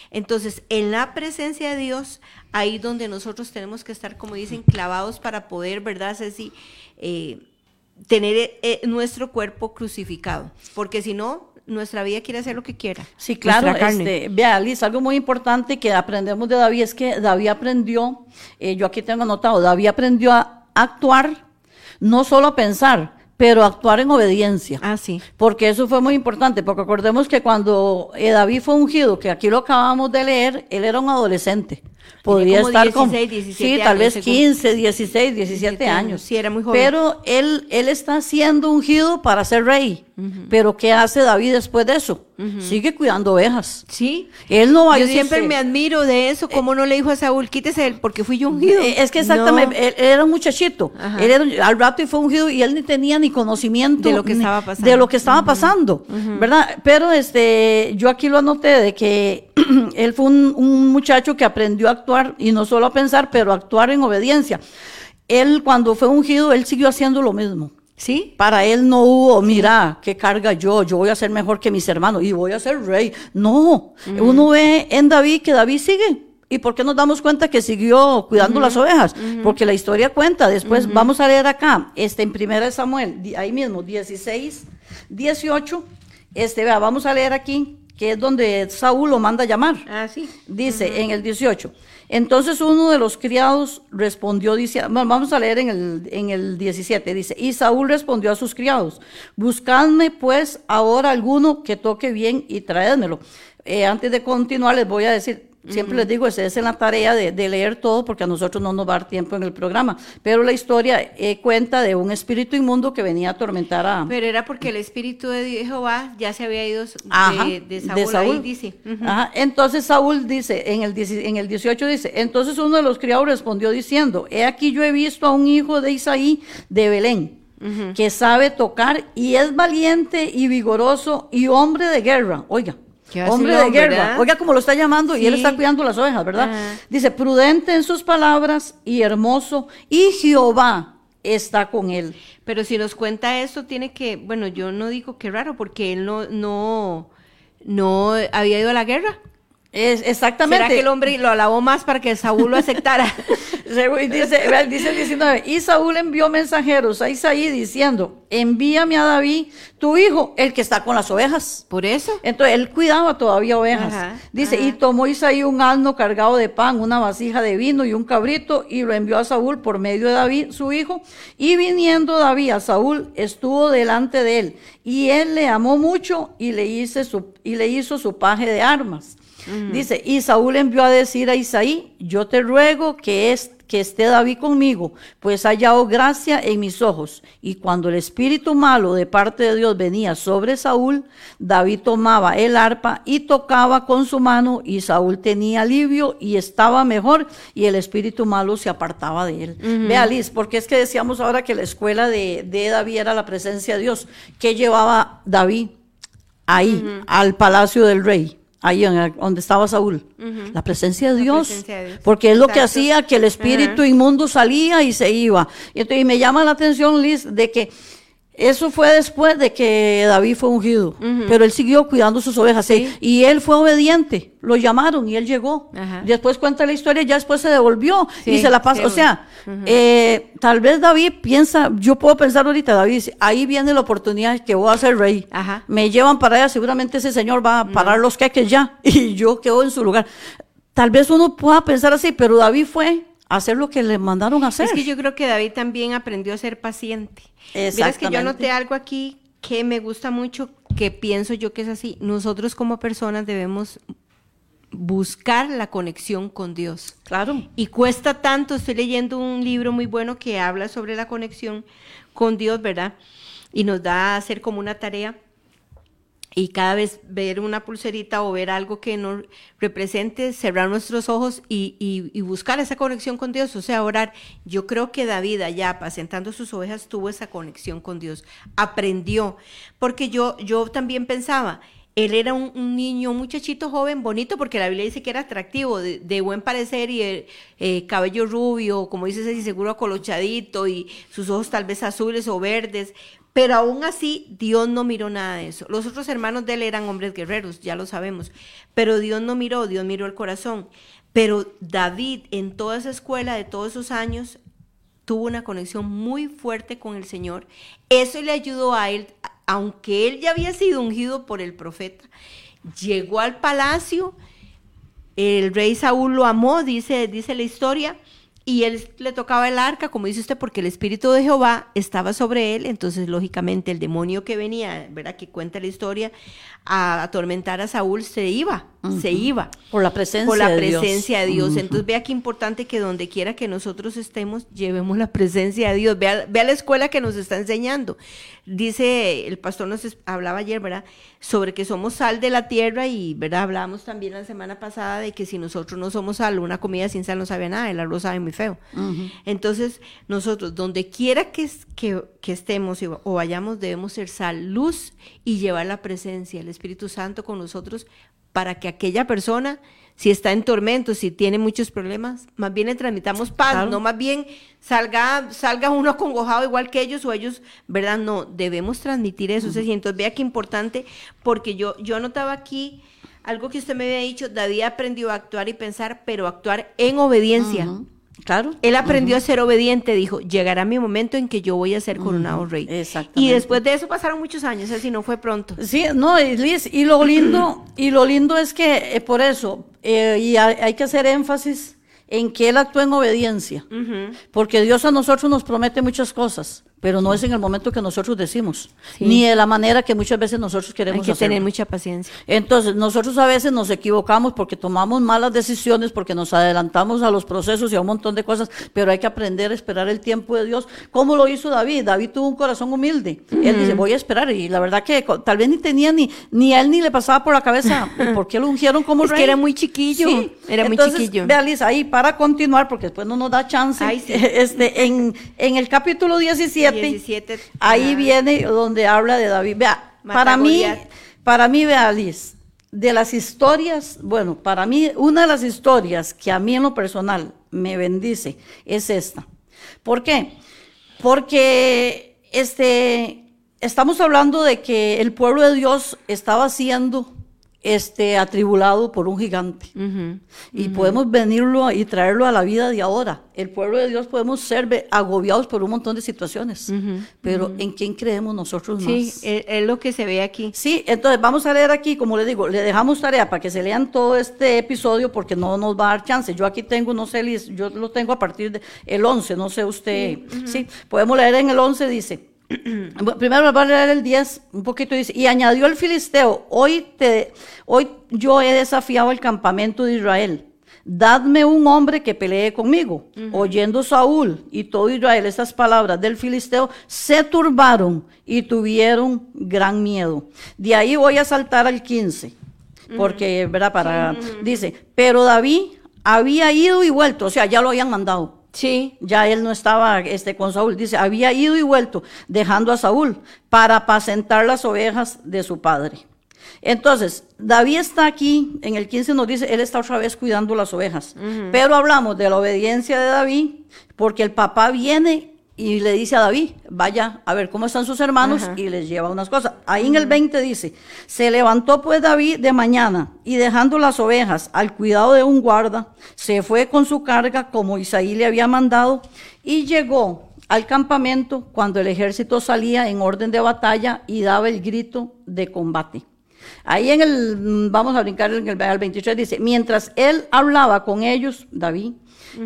Entonces, en la presencia de Dios, ahí donde nosotros tenemos que estar, como dicen, clavados para poder, ¿verdad, Ceci? Eh, tener eh, nuestro cuerpo crucificado. Porque si no, nuestra vida quiere hacer lo que quiera. Sí, claro. Este, vea, Liz, algo muy importante que aprendemos de David es que David aprendió, eh, yo aquí tengo anotado, David aprendió a actuar, no solo a pensar, pero a actuar en obediencia. Ah, sí. Porque eso fue muy importante, porque acordemos que cuando eh, David fue ungido, que aquí lo acabamos de leer, él era un adolescente. Podría estar con 16, 17 sí, tal años, vez según- 15, 16, 17 17 años. años, sí, era muy joven. Pero él, él está siendo ungido para ser rey. Pero ¿qué hace David después de eso? Sigue cuidando ovejas. Sí. Él no va Yo dice- siempre me admiro de eso, cómo no le dijo a Saúl, quítese él, porque fui yo ungido. Eh, Es que exactamente, No. él, él era un muchachito. Ajá. Él era al rato y fue ungido y él ni tenía ni conocimiento De lo que estaba pasando. De lo que estaba pasando, ¿verdad? Pero este, yo aquí lo anoté de que él fue un, un muchacho que aprendió a actuar y no solo a pensar, pero a actuar en obediencia. Él cuando fue ungido, él siguió haciendo lo mismo. ¿Sí? Para él no hubo, mira, qué carga yo, yo voy a ser mejor que mis hermanos y voy a ser rey. No, uno ve en David que David sigue. ¿Y por qué nos damos cuenta que siguió cuidando las ovejas? Porque la historia cuenta. Después vamos a leer acá, este, en primera de Samuel, di- ahí mismo, 16, 18. Este, vea, vamos a leer aquí, que es donde Saúl lo manda a llamar. Ah, sí. Dice en el 18. Entonces uno de los criados respondió, dice, vamos a leer en el, en el 17, dice, y Saúl respondió a sus criados, buscadme pues ahora alguno que toque bien y traédmelo. Eh, antes de continuar les voy a decir, siempre les digo, esa es en la tarea de, de leer todo porque a nosotros no nos va a dar tiempo en el programa, pero la historia eh, cuenta de un espíritu inmundo que venía a atormentar a... Pero era porque el espíritu de Jehová ya se había ido de, Ajá, de Saúl, ahí dice. Ujú. Ajá, Entonces Saúl dice, en el, 10 en el 18 dice, entonces uno de los criados respondió diciendo, he aquí yo he visto a un hijo de Isaí de Belén, que sabe tocar y es valiente y vigoroso y hombre de guerra. Oiga. Hombre de guerra. ¿verdad? Oiga como lo está llamando y él está cuidando las ovejas, ¿verdad? Ajá. Dice, prudente en sus palabras y hermoso y Jehová está con él. Pero si nos cuenta eso, tiene que, bueno, yo no digo que raro, porque él no, no, no había ido a la guerra. Es exactamente. ¿Será que el hombre lo alabó más para que Saúl lo aceptara? Dice, dice el 19, y Saúl envió mensajeros a Isaí diciendo, envíame a David, tu hijo, el que está con las ovejas. Por eso. Entonces él cuidaba todavía ovejas. Ajá, Dice, ajá. y tomó Isaí un asno cargado de pan, una vasija de vino y un cabrito, y lo envió a Saúl por medio de David, su hijo. Y viniendo David a Saúl, estuvo delante de él, y él le amó mucho y le, su, y le hizo su paje de armas. Dice, y Saúl envió a decir a Isaí, yo te ruego que, es, que esté David conmigo, pues ha hallado gracia en mis ojos. Y cuando el espíritu malo de parte de Dios venía sobre Saúl, David tomaba el arpa y tocaba con su mano, y Saúl tenía alivio y estaba mejor, y el espíritu malo se apartaba de él. Vea, Liz, porque es que decíamos ahora que la escuela de, de David era la presencia de Dios. ¿Qué llevaba David ahí, al palacio del rey? Ahí en el- donde estaba Saúl, la presencia de La Dios, presencia de Dios. porque es lo que hacía que el espíritu inmundo salía y se iba. Y, entonces, y me llama la atención, Liz, de que eso fue después de que David fue ungido, pero él siguió cuidando sus ovejas Sí. y él fue obediente. Lo llamaron y él llegó. Ajá. Después cuenta la historia, ya después se devolvió y se la pasa. sí, o sea, eh, tal vez David piensa, yo puedo pensar ahorita, David dice, ahí viene la oportunidad que voy a ser rey. Ajá. Me llevan para allá, seguramente ese señor va a parar los queques ya y yo quedo en su lugar. Tal vez uno pueda pensar así, pero David fue hacer lo que le mandaron a hacer. Es que yo creo que David también aprendió a ser paciente. Verás que yo anoté algo aquí que me gusta mucho, que pienso yo que es así. Nosotros como personas debemos buscar la conexión con Dios. Claro. Y cuesta tanto, estoy leyendo un libro muy bueno que habla sobre la conexión con Dios, ¿verdad? Y nos da a hacer como una tarea y cada vez ver una pulserita o ver algo que nos represente, cerrar nuestros ojos y, y- buscar esa conexión con Dios, o sea, orar. Yo creo que David allá apacentando sus ovejas tuvo esa conexión con Dios, aprendió, porque yo, yo también pensaba, él era un, niño, un muchachito joven, bonito, porque la Biblia dice que era atractivo, de, buen parecer y eh, cabello rubio, como dices seguro acolochadito y sus ojos tal vez azules o verdes. Pero aún así, Dios no miró nada de eso. Los otros hermanos de él eran hombres guerreros, ya lo sabemos. Pero Dios no miró, Dios miró el corazón. Pero David, en toda esa escuela de todos esos años, tuvo una conexión muy fuerte con el Señor. Eso le ayudó a él, aunque él ya había sido ungido por el profeta, llegó al palacio, el rey Saúl lo amó, dice, dice la historia, y él le tocaba el arca, como dice usted, porque el espíritu de Jehová estaba sobre él, entonces lógicamente el demonio que venía, ¿verdad? Que cuenta la historia, a atormentar a Saúl se iba, se iba. Por la presencia Por la de Dios. presencia de Dios. Entonces vea qué importante que donde quiera que nosotros estemos, llevemos la presencia de Dios. Vea, vea la escuela que nos está enseñando. Dice, el pastor nos hablaba ayer, ¿verdad? Sobre que somos sal de la tierra y, ¿verdad? Hablábamos también la semana pasada de que si nosotros no somos sal, una comida sin sal no sabe nada, el arroz sabe muy feo. Entonces, nosotros, donde quiera que, es- que, que estemos y- o vayamos, debemos ser sal, luz y llevar la presencia, el Espíritu Santo con nosotros para que aquella persona, si está en tormento, si tiene muchos problemas, más bien le transmitamos paz, Claro. no más bien salga, salga uno acongojado igual que ellos o ellos, ¿verdad? No, debemos transmitir eso. Sea, y entonces vea qué importante, porque yo, yo anotaba aquí algo que usted me había dicho, David aprendió a actuar y pensar, pero actuar en obediencia. Ujú. Claro. Él aprendió a ser obediente, dijo, llegará mi momento en que yo voy a ser coronado rey. exactamente. Y después de eso pasaron muchos años, así no fue pronto. Sí, no, y Liz, y lo lindo, y lo lindo es que eh, por eso, eh, y hay, hay que hacer énfasis en que él actúa en obediencia, porque Dios a nosotros nos promete muchas cosas, pero no es en el momento que nosotros decimos, Sí. ni de la manera que muchas veces nosotros Hay queremos que hacerlo. tener mucha paciencia. Entonces, nosotros a veces nos equivocamos porque tomamos malas decisiones, porque nos adelantamos a los procesos y a un montón de cosas, pero hay que aprender a esperar el tiempo de Dios. ¿Cómo lo hizo David? David tuvo un corazón humilde. Él dice, voy a esperar. Y la verdad que tal vez ni tenía ni, ni a él ni le pasaba por la cabeza por qué lo ungieron como Es que rey. era muy chiquillo, era muy Entonces, chiquillo. Vea, Liz, ahí para continuar, porque después no nos da chance, Ay, sí. este, en, en el capítulo 17, 17, ahí viene donde habla de David. Vea, para mí, para mí, vea, Liz, de las historias, bueno, para mí, una de las historias que a mí en lo personal me bendice es esta. ¿Por qué? Porque este, estamos hablando de que el pueblo de Dios estaba siendo este, atribulado por un gigante. Y podemos venirlo y traerlo a la vida de ahora. El pueblo de Dios podemos ser agobiados por un montón de situaciones. Pero ¿en quién creemos nosotros Sí, más? es, es lo que se ve aquí. Sí, entonces vamos a leer aquí, como le digo, le dejamos tarea para que se lean todo este episodio porque no nos va a dar chance. Yo aquí tengo, no sé, yo lo tengo a partir del el 11, no sé usted. Sí, podemos leer en el 11, dice. Primero voy a leer el 10, un poquito dice, y añadió el filisteo, hoy, te, hoy yo he desafiado el campamento de Israel, dadme un hombre que pelee conmigo. Oyendo Saúl y todo Israel estas palabras del filisteo, se turbaron y tuvieron gran miedo. De ahí voy a saltar al 15, porque, ¿verdad? Para, dice, pero David había ido y vuelto, o sea, ya lo habían mandado. Sí. Ya él no estaba este, con Saúl. Dice, había ido y vuelto, dejando a Saúl para apacentar las ovejas de su padre. Entonces, David está aquí, en el 15 nos dice, él está otra vez cuidando las ovejas. Pero hablamos de la obediencia de David, porque el papá viene y le dice a David, vaya a ver cómo están sus hermanos Ajá. y les lleva unas cosas. Ahí en el 20 dice, se levantó pues David de mañana y dejando las ovejas al cuidado de un guarda, se fue con su carga como Isaí le había mandado y llegó al campamento cuando el ejército salía en orden de batalla y daba el grito de combate. Ahí en el, mm, vamos a brincar en el al 23, dice, mientras él hablaba con ellos, David,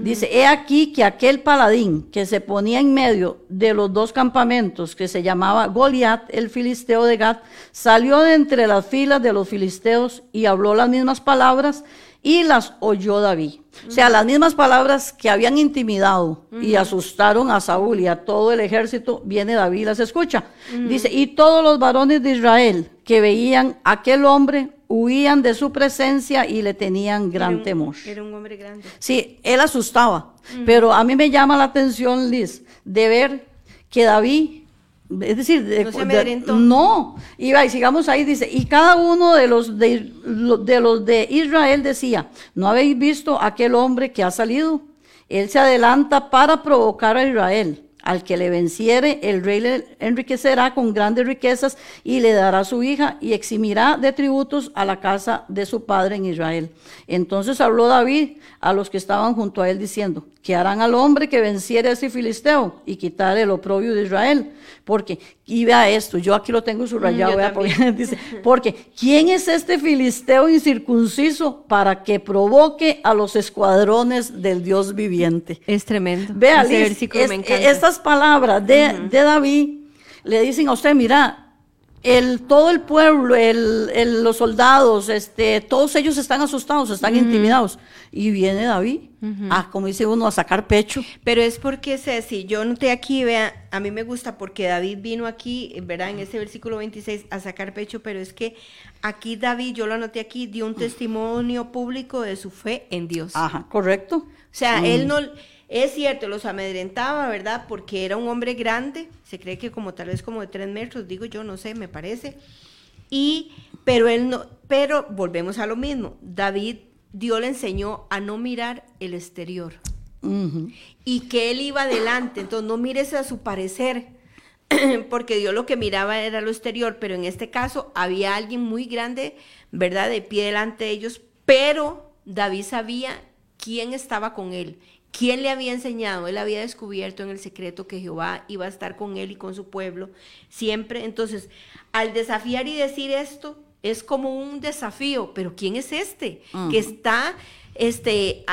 dice, he aquí que aquel paladín que se ponía en medio de los dos campamentos, que se llamaba Goliat, el filisteo de Gad, salió de entre las filas de los filisteos y habló las mismas palabras y las oyó David. O sea, las mismas palabras que habían intimidado y asustaron a Saúl y a todo el ejército, viene David y las escucha. Dice, y todos los varones de Israel que veían a aquel hombre huían de su presencia y le tenían gran Era un- temor. Era un hombre grande. Sí, él asustaba, pero a mí me llama la atención, Liz, de ver que David, es decir, de- No se de- amedrentó. no, iba y sigamos ahí, dice, y cada uno de los de, de los de Israel decía, ¿no habéis visto aquel hombre que ha salido? Él se adelanta para provocar a Israel. Al que le venciere, el rey le enriquecerá con grandes riquezas y le dará su hija y eximirá de tributos a la casa de su padre en Israel. Entonces habló David a los que estaban junto a él diciendo, ¿qué harán al hombre que venciere a ese filisteo y quitar el oprobio de Israel? Porque, y vea esto, yo aquí lo tengo subrayado, vea, porque, dice, porque ¿quién es este filisteo incircunciso para que provoque a los escuadrones del Dios viviente? Es tremendo. Vea, Liz, palabras de, de David le dicen a usted, mira, el, todo el pueblo, el, los soldados, este, todos ellos están asustados, están intimidados. Y viene David, a, como dice uno, a sacar pecho. Pero es porque, Ceci, yo noté aquí, vea, a mí me gusta porque David vino aquí, ¿verdad? En ese versículo 26 a sacar pecho, pero es que aquí David, yo lo anoté aquí, dio un testimonio público de su fe en Dios. Ajá, correcto. O sea, él no es cierto, los amedrentaba, ¿verdad? Porque era un hombre grande, se cree que como tal vez como de tres metros, digo yo, no sé, me parece. Y, pero él no, pero volvemos a lo mismo. David, Dios le enseñó a no mirar el exterior. Y que él iba adelante, entonces no mires a su parecer, porque Dios lo que miraba era lo exterior, pero en este caso había alguien muy grande, ¿verdad? De pie delante de ellos, pero David sabía quién estaba con él ¿Quién le había enseñado? Él había descubierto en el secreto que Jehová iba a estar con él y con su pueblo siempre. Entonces, al desafiar y decir esto, es como un desafío, pero ¿quién es este? Que está este,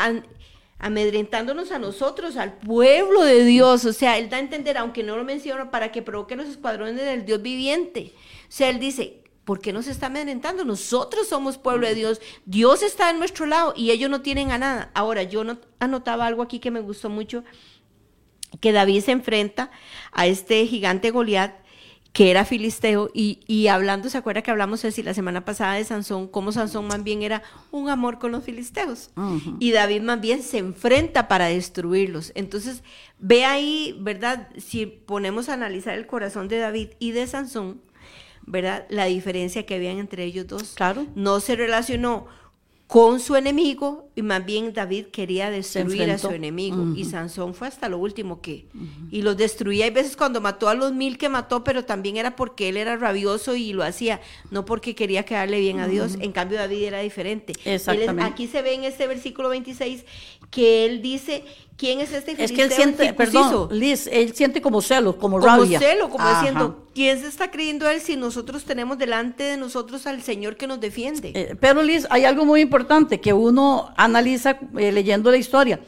amedrentándonos a nosotros, al pueblo de Dios. O sea, él da a entender, aunque no lo menciona, para que provoque los escuadrones del Dios viviente. O sea, él dice, ¿Por qué nos está amedrentando? Nosotros somos pueblo de Dios. Dios está en nuestro lado y ellos no tienen a nada. Ahora, yo no, anotaba algo aquí que me gustó mucho, que David se enfrenta a este gigante Goliat que era filisteo, y, hablando, ¿se acuerda que hablamos así la semana pasada de Sansón, cómo Sansón más bien era un amor con los filisteos, y David más bien se enfrenta para destruirlos. Entonces, ve ahí, ¿verdad? Si ponemos a analizar el corazón de David y de Sansón, ¿verdad? La diferencia que había entre ellos dos. Claro. No se relacionó con su enemigo y más bien David quería destruir a su enemigo y Sansón fue hasta lo último que y los destruía hay veces cuando mató a los mil que mató pero también era porque él era rabioso y lo hacía no porque quería quedarle bien a Dios en cambio David era diferente Exactamente. aquí se ve en este versículo 26 que él dice ¿Quién es este Es que él siente, perdón, Liz, él siente como celo, como, como rabia. Como celo, como diciendo, ¿quién se está creyendo él si nosotros tenemos delante de nosotros al Señor que nos defiende? Eh, pero Liz, hay algo muy importante que uno analiza eh, leyendo la historia.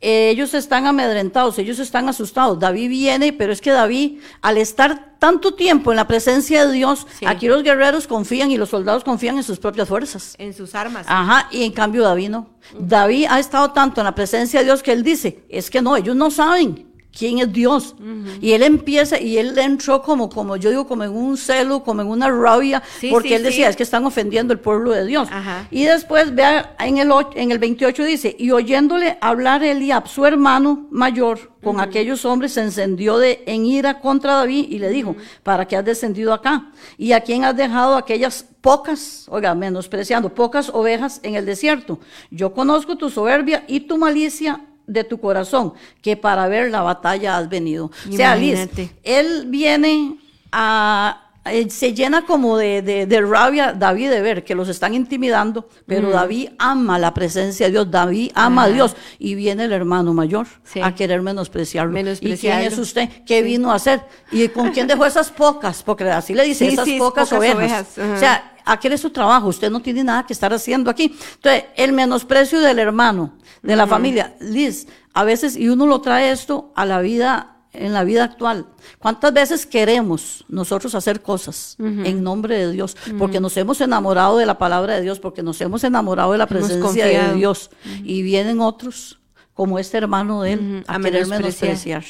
Eh, ellos están amedrentados, ellos están asustados. David viene, pero es que David, al estar tanto tiempo en la presencia de Dios, aquí los guerreros confían y los soldados confían en sus propias fuerzas. En sus armas. Ajá, y en cambio David no. David ha estado tanto en la presencia de Dios que él dice, es que no, ellos no saben quién es Dios. Y él empieza, y él entró como, como yo digo, como en un celo, como en una rabia, porque él decía, es que están ofendiendo el pueblo de Dios. Y después, vea, en el, en el 28 dice, y oyéndole hablar Eliab, su hermano mayor, con aquellos hombres se encendió de, en ira contra David y le dijo, ¿para qué has descendido acá? ¿Y a quién has dejado aquellas pocas, oiga, menospreciando, pocas ovejas en el desierto? Yo conozco tu soberbia y tu malicia de tu corazón, que para ver la batalla has venido. O sea, Liz, él viene a se llena como de, de, rabia David de ver que los están intimidando, pero David ama la presencia de Dios, David ama a Dios y viene el hermano mayor a querer menospreciarlo. ¿Y quién es usted? ¿Qué vino a hacer? ¿Y con quién dejó esas pocas? Porque así le dice, esas pocas, ovejas. O sea, aquí es su trabajo, usted no tiene nada que estar haciendo aquí. Entonces, el menosprecio del hermano, de la familia, Liz, a veces, y uno lo trae esto a la vida, en la vida actual. ¿Cuántas veces queremos nosotros hacer cosas en nombre de Dios? Porque nos hemos enamorado de la palabra de Dios, porque nos hemos enamorado de la presencia de Dios. Y vienen otros, como este hermano de él, a, querer menospreciar.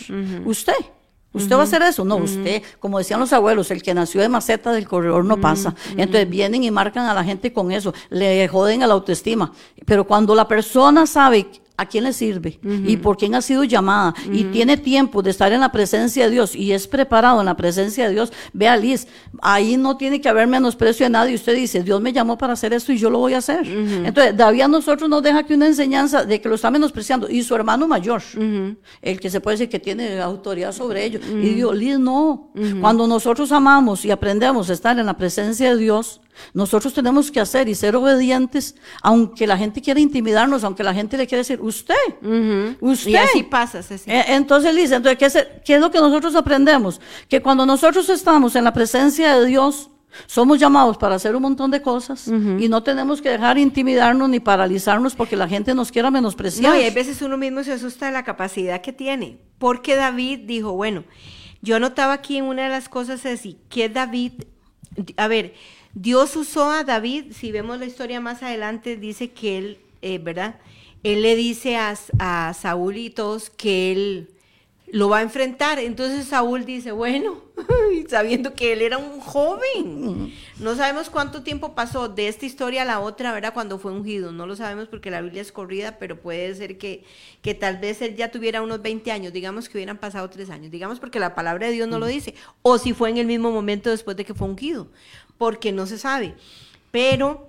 Usted. ¿Usted va a hacer eso? No, usted, como decían los abuelos, el que nació de maceta del corredor no pasa. Entonces vienen y marcan a la gente con eso, le joden a la autoestima. Pero cuando la persona sabe a quién le sirve y por quién ha sido llamada y tiene tiempo de estar en la presencia de Dios y es preparado en la presencia de Dios, vea Liz, ahí no tiene que haber menosprecio de nadie. Usted dice, Dios me llamó para hacer esto y yo lo voy a hacer. Entonces, David a nosotros nos deja aquí una enseñanza de que lo está menospreciando y su hermano mayor, el que se puede decir que tiene autoridad sobre ellos. Y digo, Liz, no. Cuando nosotros amamos y aprendemos a estar en la presencia de Dios, nosotros tenemos que hacer y ser obedientes, aunque la gente quiera intimidarnos, aunque la gente le quiera decir, usted, usted. Y así pasa, Ceci. Eh, Entonces, Liz, entonces, ¿qué es, ¿qué es lo que nosotros aprendemos? Que cuando nosotros estamos en la presencia de Dios, somos llamados para hacer un montón de cosas y no tenemos que dejar intimidarnos ni paralizarnos porque la gente nos quiera menospreciar. No, y hay veces uno mismo se asusta de la capacidad que tiene. Porque David dijo, bueno, yo notaba aquí en una de las cosas así, que David, a ver, Dios usó a David, si vemos la historia más adelante, dice que él, eh, ¿verdad? Él le dice a, a Saúl y todos que él lo va a enfrentar. Entonces Saúl dice, bueno, sabiendo que él era un joven. No sabemos cuánto tiempo pasó de esta historia a la otra, ¿verdad? Cuando fue ungido. No lo sabemos porque la Biblia es corrida, pero puede ser que, que tal vez él ya tuviera unos 20 años. Digamos que hubieran pasado tres años. Digamos porque la palabra de Dios no lo dice. O si fue en el mismo momento después de que fue ungido. Porque no se sabe. Pero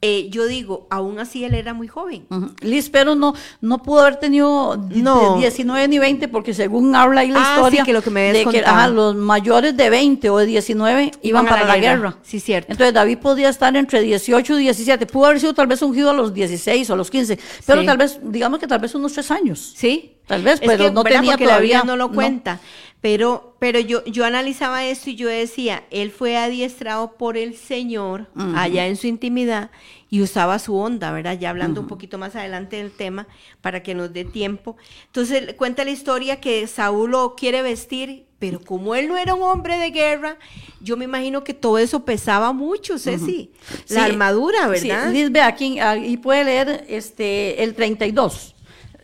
eh, yo digo, aún así él era muy joven. Ujú. Liz, pero no, no pudo haber tenido No. de 19 ni 20, porque según habla ahí la Ah, historia, sí, que lo que me de que ajá, los mayores de 20 o de 19 iban, para la guerra. Sí, cierto. Entonces David podía estar entre 18 y 17. Pudo haber sido tal vez ungido a los 16 o a los 15, pero Sí. tal vez, digamos que tal vez unos tres años. Sí. Tal vez, Es pero que, no ¿verdad? tenía Porque la todavía- no lo no. Pero, pero yo, yo analizaba esto y yo decía, él fue adiestrado por el Señor allá en su intimidad y usaba su onda, ¿verdad? Ya hablando un poquito más adelante del tema para que nos dé tiempo. Entonces cuenta la historia que Saúl lo quiere vestir, pero como él no era un hombre de guerra, yo me imagino que todo eso pesaba mucho, Ceci. La Sí, armadura, ¿verdad? Sí, Liz, ve aquí, ahí puede leer este, el 32.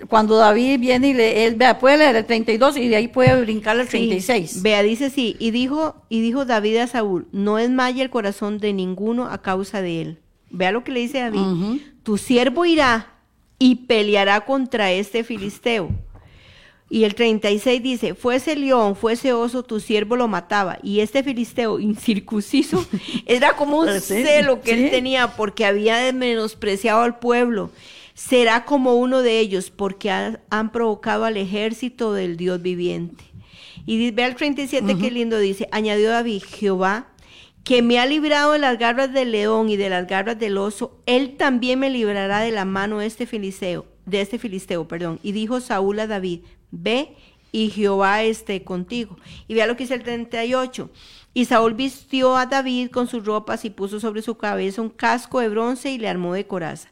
Cuando David viene y le, él vea, puede leer el 32 y de ahí puede brincar el Sí. 36. Vea, dice sí, y dijo, y dijo David a Saúl, no desmaya el corazón de ninguno a causa de él. Vea lo que le dice David, tu siervo irá y peleará contra este filisteo. Y el 36 dice, fuese león, fuese oso, tu siervo lo mataba. Y este filisteo incircunciso era como un Sí, celo que él tenía porque había menospreciado al pueblo. Será como uno de ellos porque ha- han provocado al ejército del Dios viviente. Y ve al 37 qué lindo dice, añadió David, Jehová, que me ha librado de las garras del león y de las garras del oso, él también me librará de la mano de este filisteo, de este filisteo, perdón. Y dijo Saúl a David, ve y Jehová esté contigo. Y vea lo que dice el 38. Y Saúl vistió a David con sus ropas y puso sobre su cabeza un casco de bronce y le armó de coraza.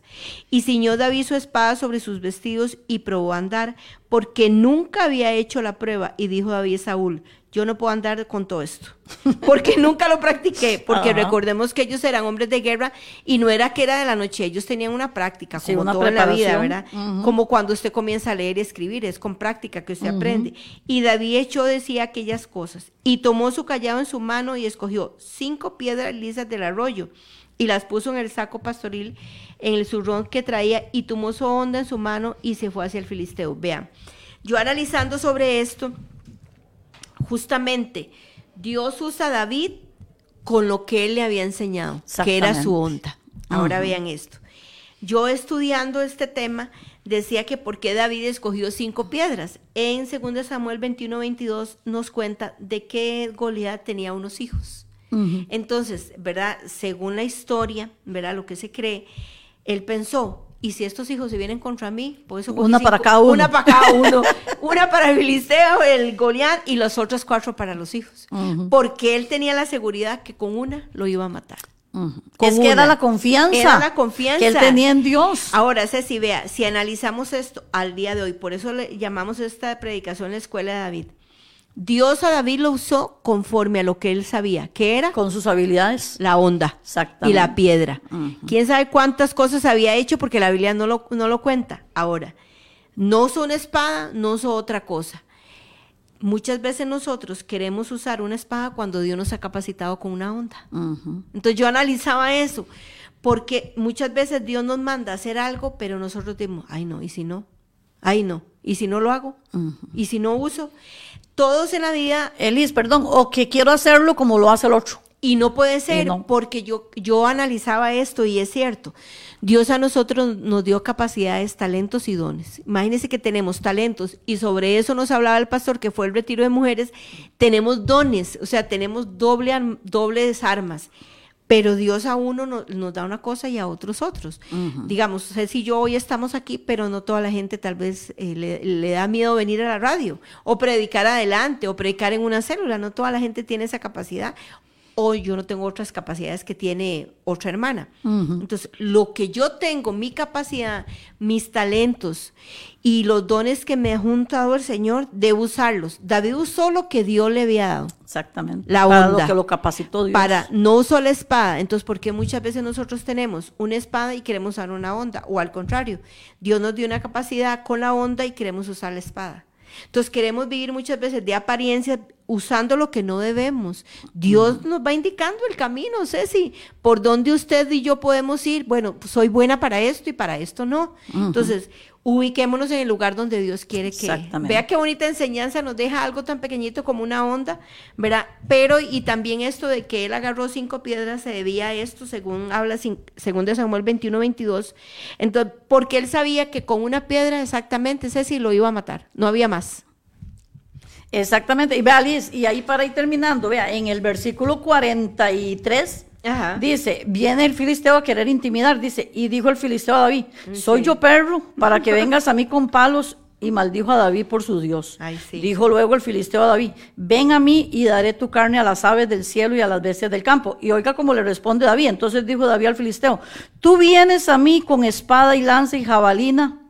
Y ciñó David su espada sobre sus vestidos y probó a andar, porque nunca había hecho la prueba. Y dijo David a Saúl, yo no puedo andar con todo esto, porque nunca lo practiqué, porque Ajá. recordemos que ellos eran hombres de guerra y no era que era de la noche, ellos tenían una práctica, Sí, como una todo en la vida. ¿verdad? Como cuando usted comienza a leer y escribir, es con práctica que usted aprende. Y David echó de sí aquellas cosas, y tomó su callado en su mano y escogió cinco piedras lisas del arroyo, y las puso en el saco pastoril, en el zurrón que traía, y tomó su onda en su mano y se fue hacia el filisteo. Vean, yo analizando sobre esto, justamente Dios usa a David con lo que él le había enseñado, que era su onda. Ahora vean esto. Yo estudiando este tema decía que por qué David escogió cinco piedras. En 2 Samuel 21, 22 nos cuenta de que Goliat tenía unos hijos. Entonces, ¿verdad? Según la historia, ¿verdad? Lo que se cree, él pensó, ¿y si estos hijos se vienen contra mí? Por eso Una para cada uno. Una para cada uno. una para el Goliat, y los otros cuatro para los hijos. Porque él tenía la seguridad que con una lo iba a matar. Ujú. Con Es que era la confianza. Era la confianza. Que él tenía en Dios. Ahora, Ceci, vea, si analizamos esto al día de hoy, por eso le llamamos esta predicación la escuela de David. Dios a David lo usó conforme a lo que él sabía, que era Con sus habilidades. la onda y la piedra. Quién sabe cuántas cosas había hecho porque la Biblia no lo, no lo cuenta. Ahora, no usó una espada, no usó otra cosa. Muchas veces nosotros queremos usar una espada cuando Dios nos ha capacitado con una onda. Entonces yo analizaba eso, porque muchas veces Dios nos manda a hacer algo, pero nosotros decimos, ay no, ¿y si no? Ay, no. ¿Y si no lo hago? ¿Y si no uso? Todos en la vida... Elis, perdón, o que quiero hacerlo como lo hace el otro. Y no puede ser porque yo, yo analizaba esto y es cierto. Dios a nosotros nos dio capacidades, talentos y dones. Imagínense que tenemos talentos y sobre eso nos hablaba el pastor que fue el retiro de mujeres. Tenemos dones, o sea, tenemos doble, dobles armas pero Dios a uno nos da una cosa y a otros otros. Digamos, si yo hoy estamos aquí, pero no toda la gente tal vez eh, le, da miedo venir a la radio o predicar adelante o predicar en una célula, no toda la gente tiene esa capacidad o yo no tengo otras capacidades que tiene otra hermana. Entonces, lo que yo tengo, mi capacidad, mis talentos y los dones que me ha juntado el Señor, debo usarlos. David usó lo que Dios le había dado. Exactamente. La onda. Para lo que lo capacitó Dios. Para, no usó la espada. Entonces, porque muchas veces nosotros tenemos una espada y queremos usar una onda? O al contrario, Dios nos dio una capacidad con la onda y queremos usar la espada. Entonces queremos vivir muchas veces de apariencia usando lo que no debemos. Dios nos va indicando el camino, Ceci, por dónde usted y yo podemos ir. Bueno, pues, soy buena para esto y para esto no. Entonces, ubiquémonos en el lugar donde Dios quiere que. Vea qué bonita enseñanza nos deja algo tan pequeñito como una onda, ¿verdad? Pero y también esto de que él agarró cinco piedras se debía a esto, según habla según de Samuel 21, 22. Entonces, porque él sabía que con una piedra exactamente, Ceci lo iba a matar, no había más. Exactamente, y vea Liz, y ahí para ir terminando, vea, en el versículo 43 Dice, viene el filisteo a querer intimidar, dice, y dijo el filisteo a David, soy yo perro para que vengas a mí con palos y maldijo a David por su Dios. Dijo luego el filisteo a David, ven a mí y daré tu carne a las aves del cielo y a las bestias del campo. Y oiga cómo le responde David. Entonces dijo David al filisteo, tú vienes a mí con espada y lanza y jabalina,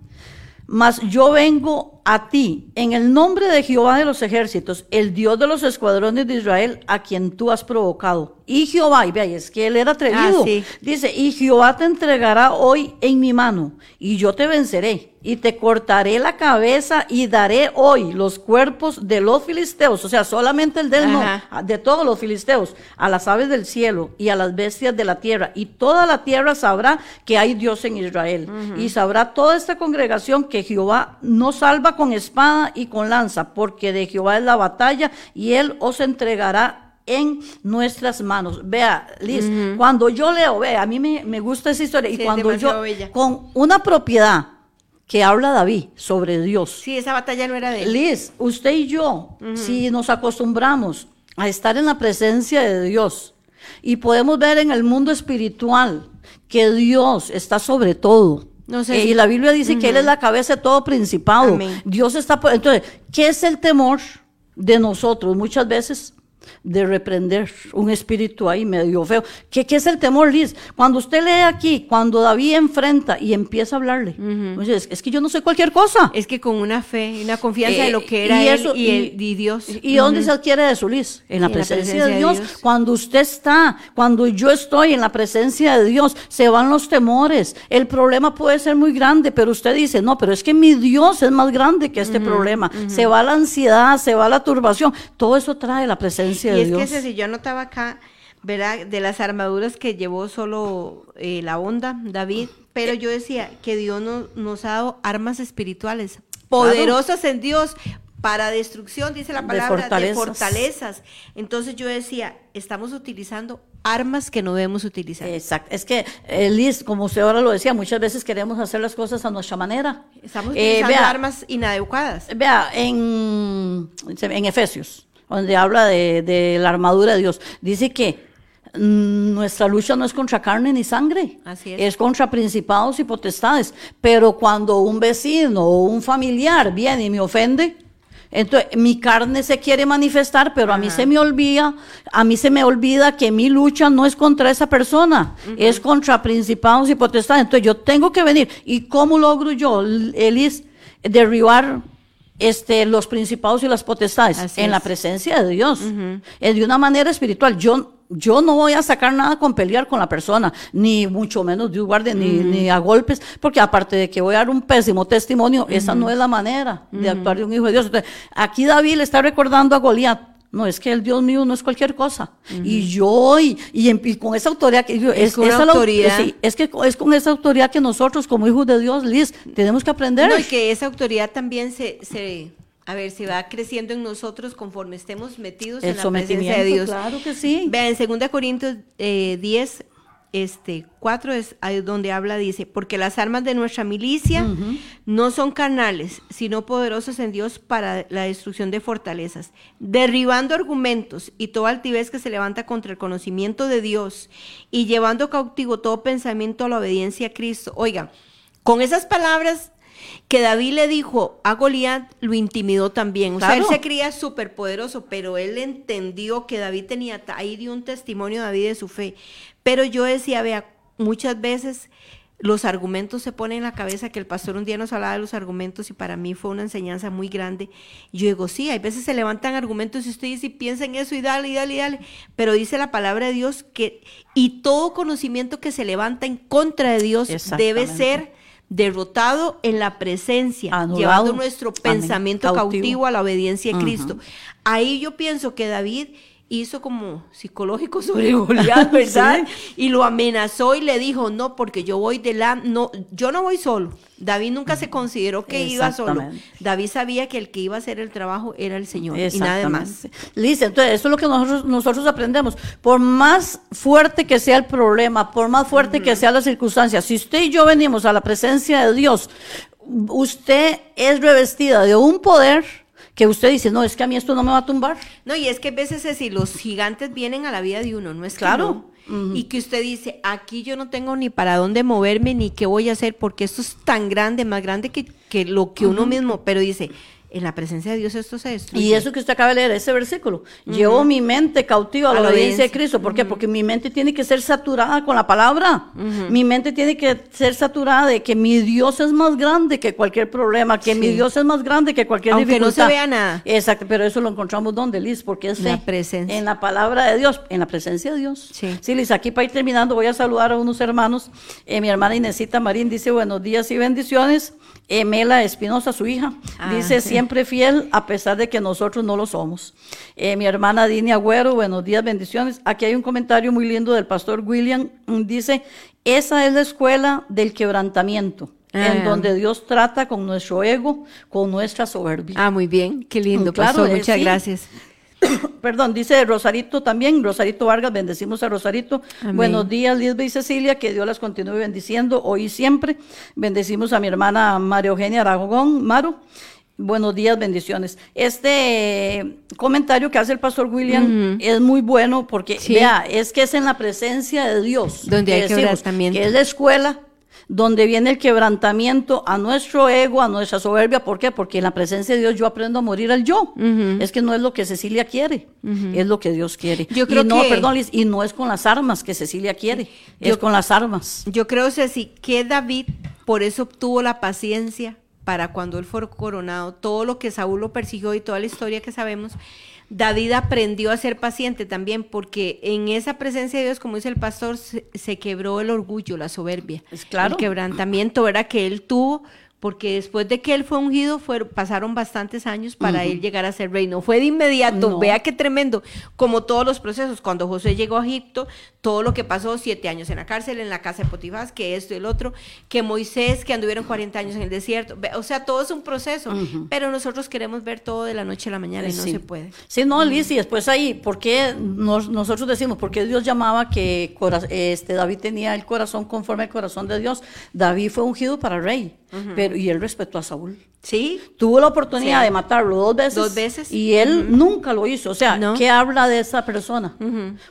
mas yo vengo a ti en el nombre de Jehová de los ejércitos, el Dios de los escuadrones de Israel, a quien tú has provocado. Y Jehová, y vea, es que él era atrevido. Ah, Dice, y Jehová te entregará hoy en mi mano, y yo te venceré y te cortaré la cabeza y daré hoy los cuerpos de los filisteos, o sea, solamente el del no, de todos los filisteos, a las aves del cielo y a las bestias de la tierra. Y toda la tierra sabrá que hay Dios en Israel. Y sabrá toda esta congregación que Jehová no salva con espada y con lanza, porque de Jehová es la batalla y él os entregará en nuestras manos. Vea, Liz, cuando yo leo, vea, a mí me, gusta esa historia, y cuando yo, con una propiedad, que habla David sobre Dios. Sí, esa batalla no era de él. Liz, usted y yo, si nos acostumbramos a estar en la presencia de Dios y podemos ver en el mundo espiritual que Dios está sobre todo. No sé, eh, Y la Biblia dice que Él es la cabeza de todo principado. Dios está por... Entonces, ¿qué es el temor de nosotros? Muchas veces de reprender un espíritu ahí medio feo. ¿Qué, ¿Qué, es el temor, Liz? Cuando usted lee aquí, cuando David enfrenta y empieza a hablarle, es, que yo no sé cualquier cosa. Es que con una fe, una confianza de lo que era y él y, Dios. ¿Y dónde se adquiere eso, Liz? En la, presencia, de, Dios. Cuando usted está, cuando yo estoy en la presencia de Dios, se van los temores. El problema puede ser muy grande, pero usted dice, no, pero es que mi Dios es más grande que este problema. Se va la ansiedad, se va la turbación. Todo eso trae la presencia y es que si yo anotaba acá, ¿verdad? De las armaduras que llevó solo eh, la onda, David, pero yo decía que Dios nos ha dado armas espirituales poderosas en Dios para destrucción, dice la palabra, de fortalezas. Entonces yo decía, estamos utilizando armas que no debemos utilizar. Exacto. Es que, eh, Liz, como usted ahora lo decía, muchas veces queremos hacer las cosas a nuestra manera. Estamos eh, utilizando armas inadecuadas. Vea, en, en Efesios donde habla de, la armadura de Dios, dice que mm, nuestra lucha no es contra carne ni sangre, Así es. contra principados y potestades. Pero cuando un vecino o un familiar viene y me ofende, entonces mi carne se quiere manifestar, pero a mí se me olvida, a mí se me olvida que mi lucha no es contra esa persona, es contra principados y potestades. Entonces yo tengo que venir. ¿Y cómo logro yo, Elis, derribar este, los principados y las potestades en la presencia de Dios, es de una manera espiritual. Yo, yo no voy a sacar nada con pelear con la persona, ni mucho menos de un guardia, ni, a golpes, porque aparte de que voy a dar un pésimo testimonio, esa no es la manera de actuar de un hijo de Dios. aquí David le está recordando a Goliat No, es que el Dios mío no es cualquier cosa. Y yo, y, y, con esa autoridad que es, con autoridad. es que es con esa autoridad que nosotros, como hijos de Dios, Liz, tenemos que aprender. No, y que esa autoridad también se, se a ver, si va creciendo en nosotros conforme estemos metidos en la presencia de Dios. Claro que sí. Vean, en 2 Corintios eh, 10, este, 4 es donde habla, dice, porque las armas de nuestra milicia no son carnales, sino poderosos en Dios para la destrucción de fortalezas, derribando argumentos y toda altivez que se levanta contra el conocimiento de Dios y llevando cautivo todo pensamiento a la obediencia a Cristo. Oiga, con esas palabras que David le dijo a Goliat, lo intimidó también. O sea, él se creía súper poderoso, pero él entendió que David tenía, ahí dio un testimonio David de su fe. Pero yo decía, vea, muchas veces los argumentos se ponen en la cabeza, que el pastor un día nos hablaba de los argumentos y para mí fue una enseñanza muy grande. yo digo, sí, hay veces se levantan argumentos y usted dice, piensa en eso y dale, y dale, y dale. Pero dice la palabra de Dios que, y todo conocimiento que se levanta en contra de Dios debe ser derrotado en la presencia, llevando nuestro pensamiento cautivo. a la obediencia de Cristo. Ahí yo pienso que David hizo como psicológico sobre Goliat, ¿verdad? Y lo amenazó y le dijo, no, porque yo voy de la, no, yo no voy solo. David nunca se consideró que iba solo. David sabía que el que iba a hacer el trabajo era el Señor y nada más. Liz, entonces eso es lo que nosotros, nosotros aprendemos. Por más fuerte que sea el problema, por más fuerte que sea la circunstancia, si usted y yo venimos a la presencia de Dios, usted es revestida de un poder que usted dice, no, es que a mí esto no me va a tumbar. No, y es que a veces es si los gigantes vienen a la vida de uno, no es claro. Y que usted dice, aquí yo no tengo ni para dónde moverme, ni qué voy a hacer, porque esto es tan grande, más grande que, que lo que uno mismo, pero dice, en la presencia de Dios esto se destruye. Y eso que usted acaba de leer, ese versículo, llevó mi mente cautiva a la, obediencia de Cristo. ¿Por qué? Porque mi mente tiene que ser saturada con la palabra. Mi mente tiene que ser saturada de que mi Dios es más grande que cualquier problema, que mi Dios es más grande que cualquier Aunque dificultad. no se vea nada. Exacto, pero eso lo encontramos donde, Liz, porque es la presencia. En la palabra de Dios, en la presencia de Dios. Sí. Sí, Liz, aquí para ir terminando voy a saludar a unos hermanos. Eh, mi hermana Inesita Marín dice buenos días y bendiciones. Emela Espinosa, su hija, ah, dice siempre fiel a pesar de que nosotros no lo somos. Eh, mi hermana Dini Agüero, buenos días, bendiciones. Aquí hay un comentario muy lindo del pastor William, dice, esa es la escuela del quebrantamiento. En ah. donde Dios trata con nuestro ego, con nuestra soberbia. Ah, muy bien, qué lindo, claro, pastor, muchas gracias. Perdón, dice Rosarito también, Rosarito Vargas, bendecimos a Rosarito. Buenos días, Lisbeth y Cecilia, que Dios las continúe bendiciendo hoy y siempre. Bendecimos a mi hermana María Eugenia Aragón, Maru. Buenos días, bendiciones. Este comentario que hace el pastor William es muy bueno porque, vea, es que es en la presencia de Dios. Donde hay que Que es la escuela donde viene el quebrantamiento a nuestro ego, a nuestra soberbia. ¿Por qué? Porque en la presencia de Dios yo aprendo a morir al yo. Es que no es lo que Cecilia quiere, es lo que Dios quiere. Yo creo y no, perdón, y no es con las armas que Cecilia quiere, es con las armas. Yo creo, Ceci, que David por eso obtuvo la paciencia para cuando él fue coronado, todo lo que Saúl lo persiguió y toda la historia que sabemos David aprendió a ser paciente también, porque en esa presencia de Dios, como dice el pastor, se, quebró el orgullo, la soberbia, es claro. el quebrantamiento, era que él tuvo porque después de que él fue ungido, pasaron bastantes años para él llegar a ser rey. No fue de inmediato, vea qué tremendo, como todos los procesos. Cuando José llegó a Egipto, todo lo que pasó, siete años en la cárcel, en la casa de Potifás, que esto y el otro, que Moisés, que anduvieron 40 años en el desierto. O sea, todo es un proceso, pero nosotros queremos ver todo de la noche a la mañana y no se puede. Sí, no, Liz, y después ahí, ¿por qué nosotros decimos, por qué Dios llamaba que este, David tenía el corazón conforme al corazón de Dios? David fue ungido para rey pero, y él respetó a Saúl. Sí. Tuvo la oportunidad de matarlo dos veces. Dos veces. Y él nunca lo hizo. O sea, ¿qué habla de esa persona?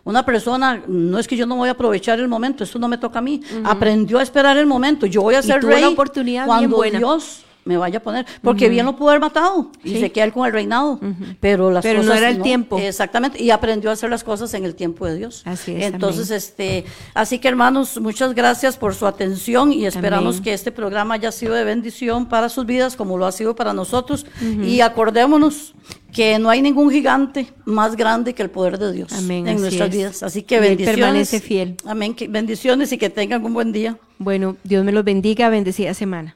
Una persona, no es que yo no voy a aprovechar el momento, esto no me toca a mí. Aprendió a esperar el momento. Yo voy a ser rey. oportunidad cuando Dios me vaya a poner, porque bien lo pudo haber matado y se queda él con el reinado, pero las pero no era el tiempo. Exactamente, y aprendió a hacer las cosas en el tiempo de Dios. Así es. Entonces, este, así que hermanos, muchas gracias por su atención y esperamos que este programa haya sido de bendición para sus vidas como lo ha sido para nosotros y acordémonos que no hay ningún gigante más grande que el poder de Dios en nuestras vidas. Así que bendiciones. permanece fiel. Amén. bendiciones y que tengan un buen día. Bueno, Dios me los bendiga, bendecida semana.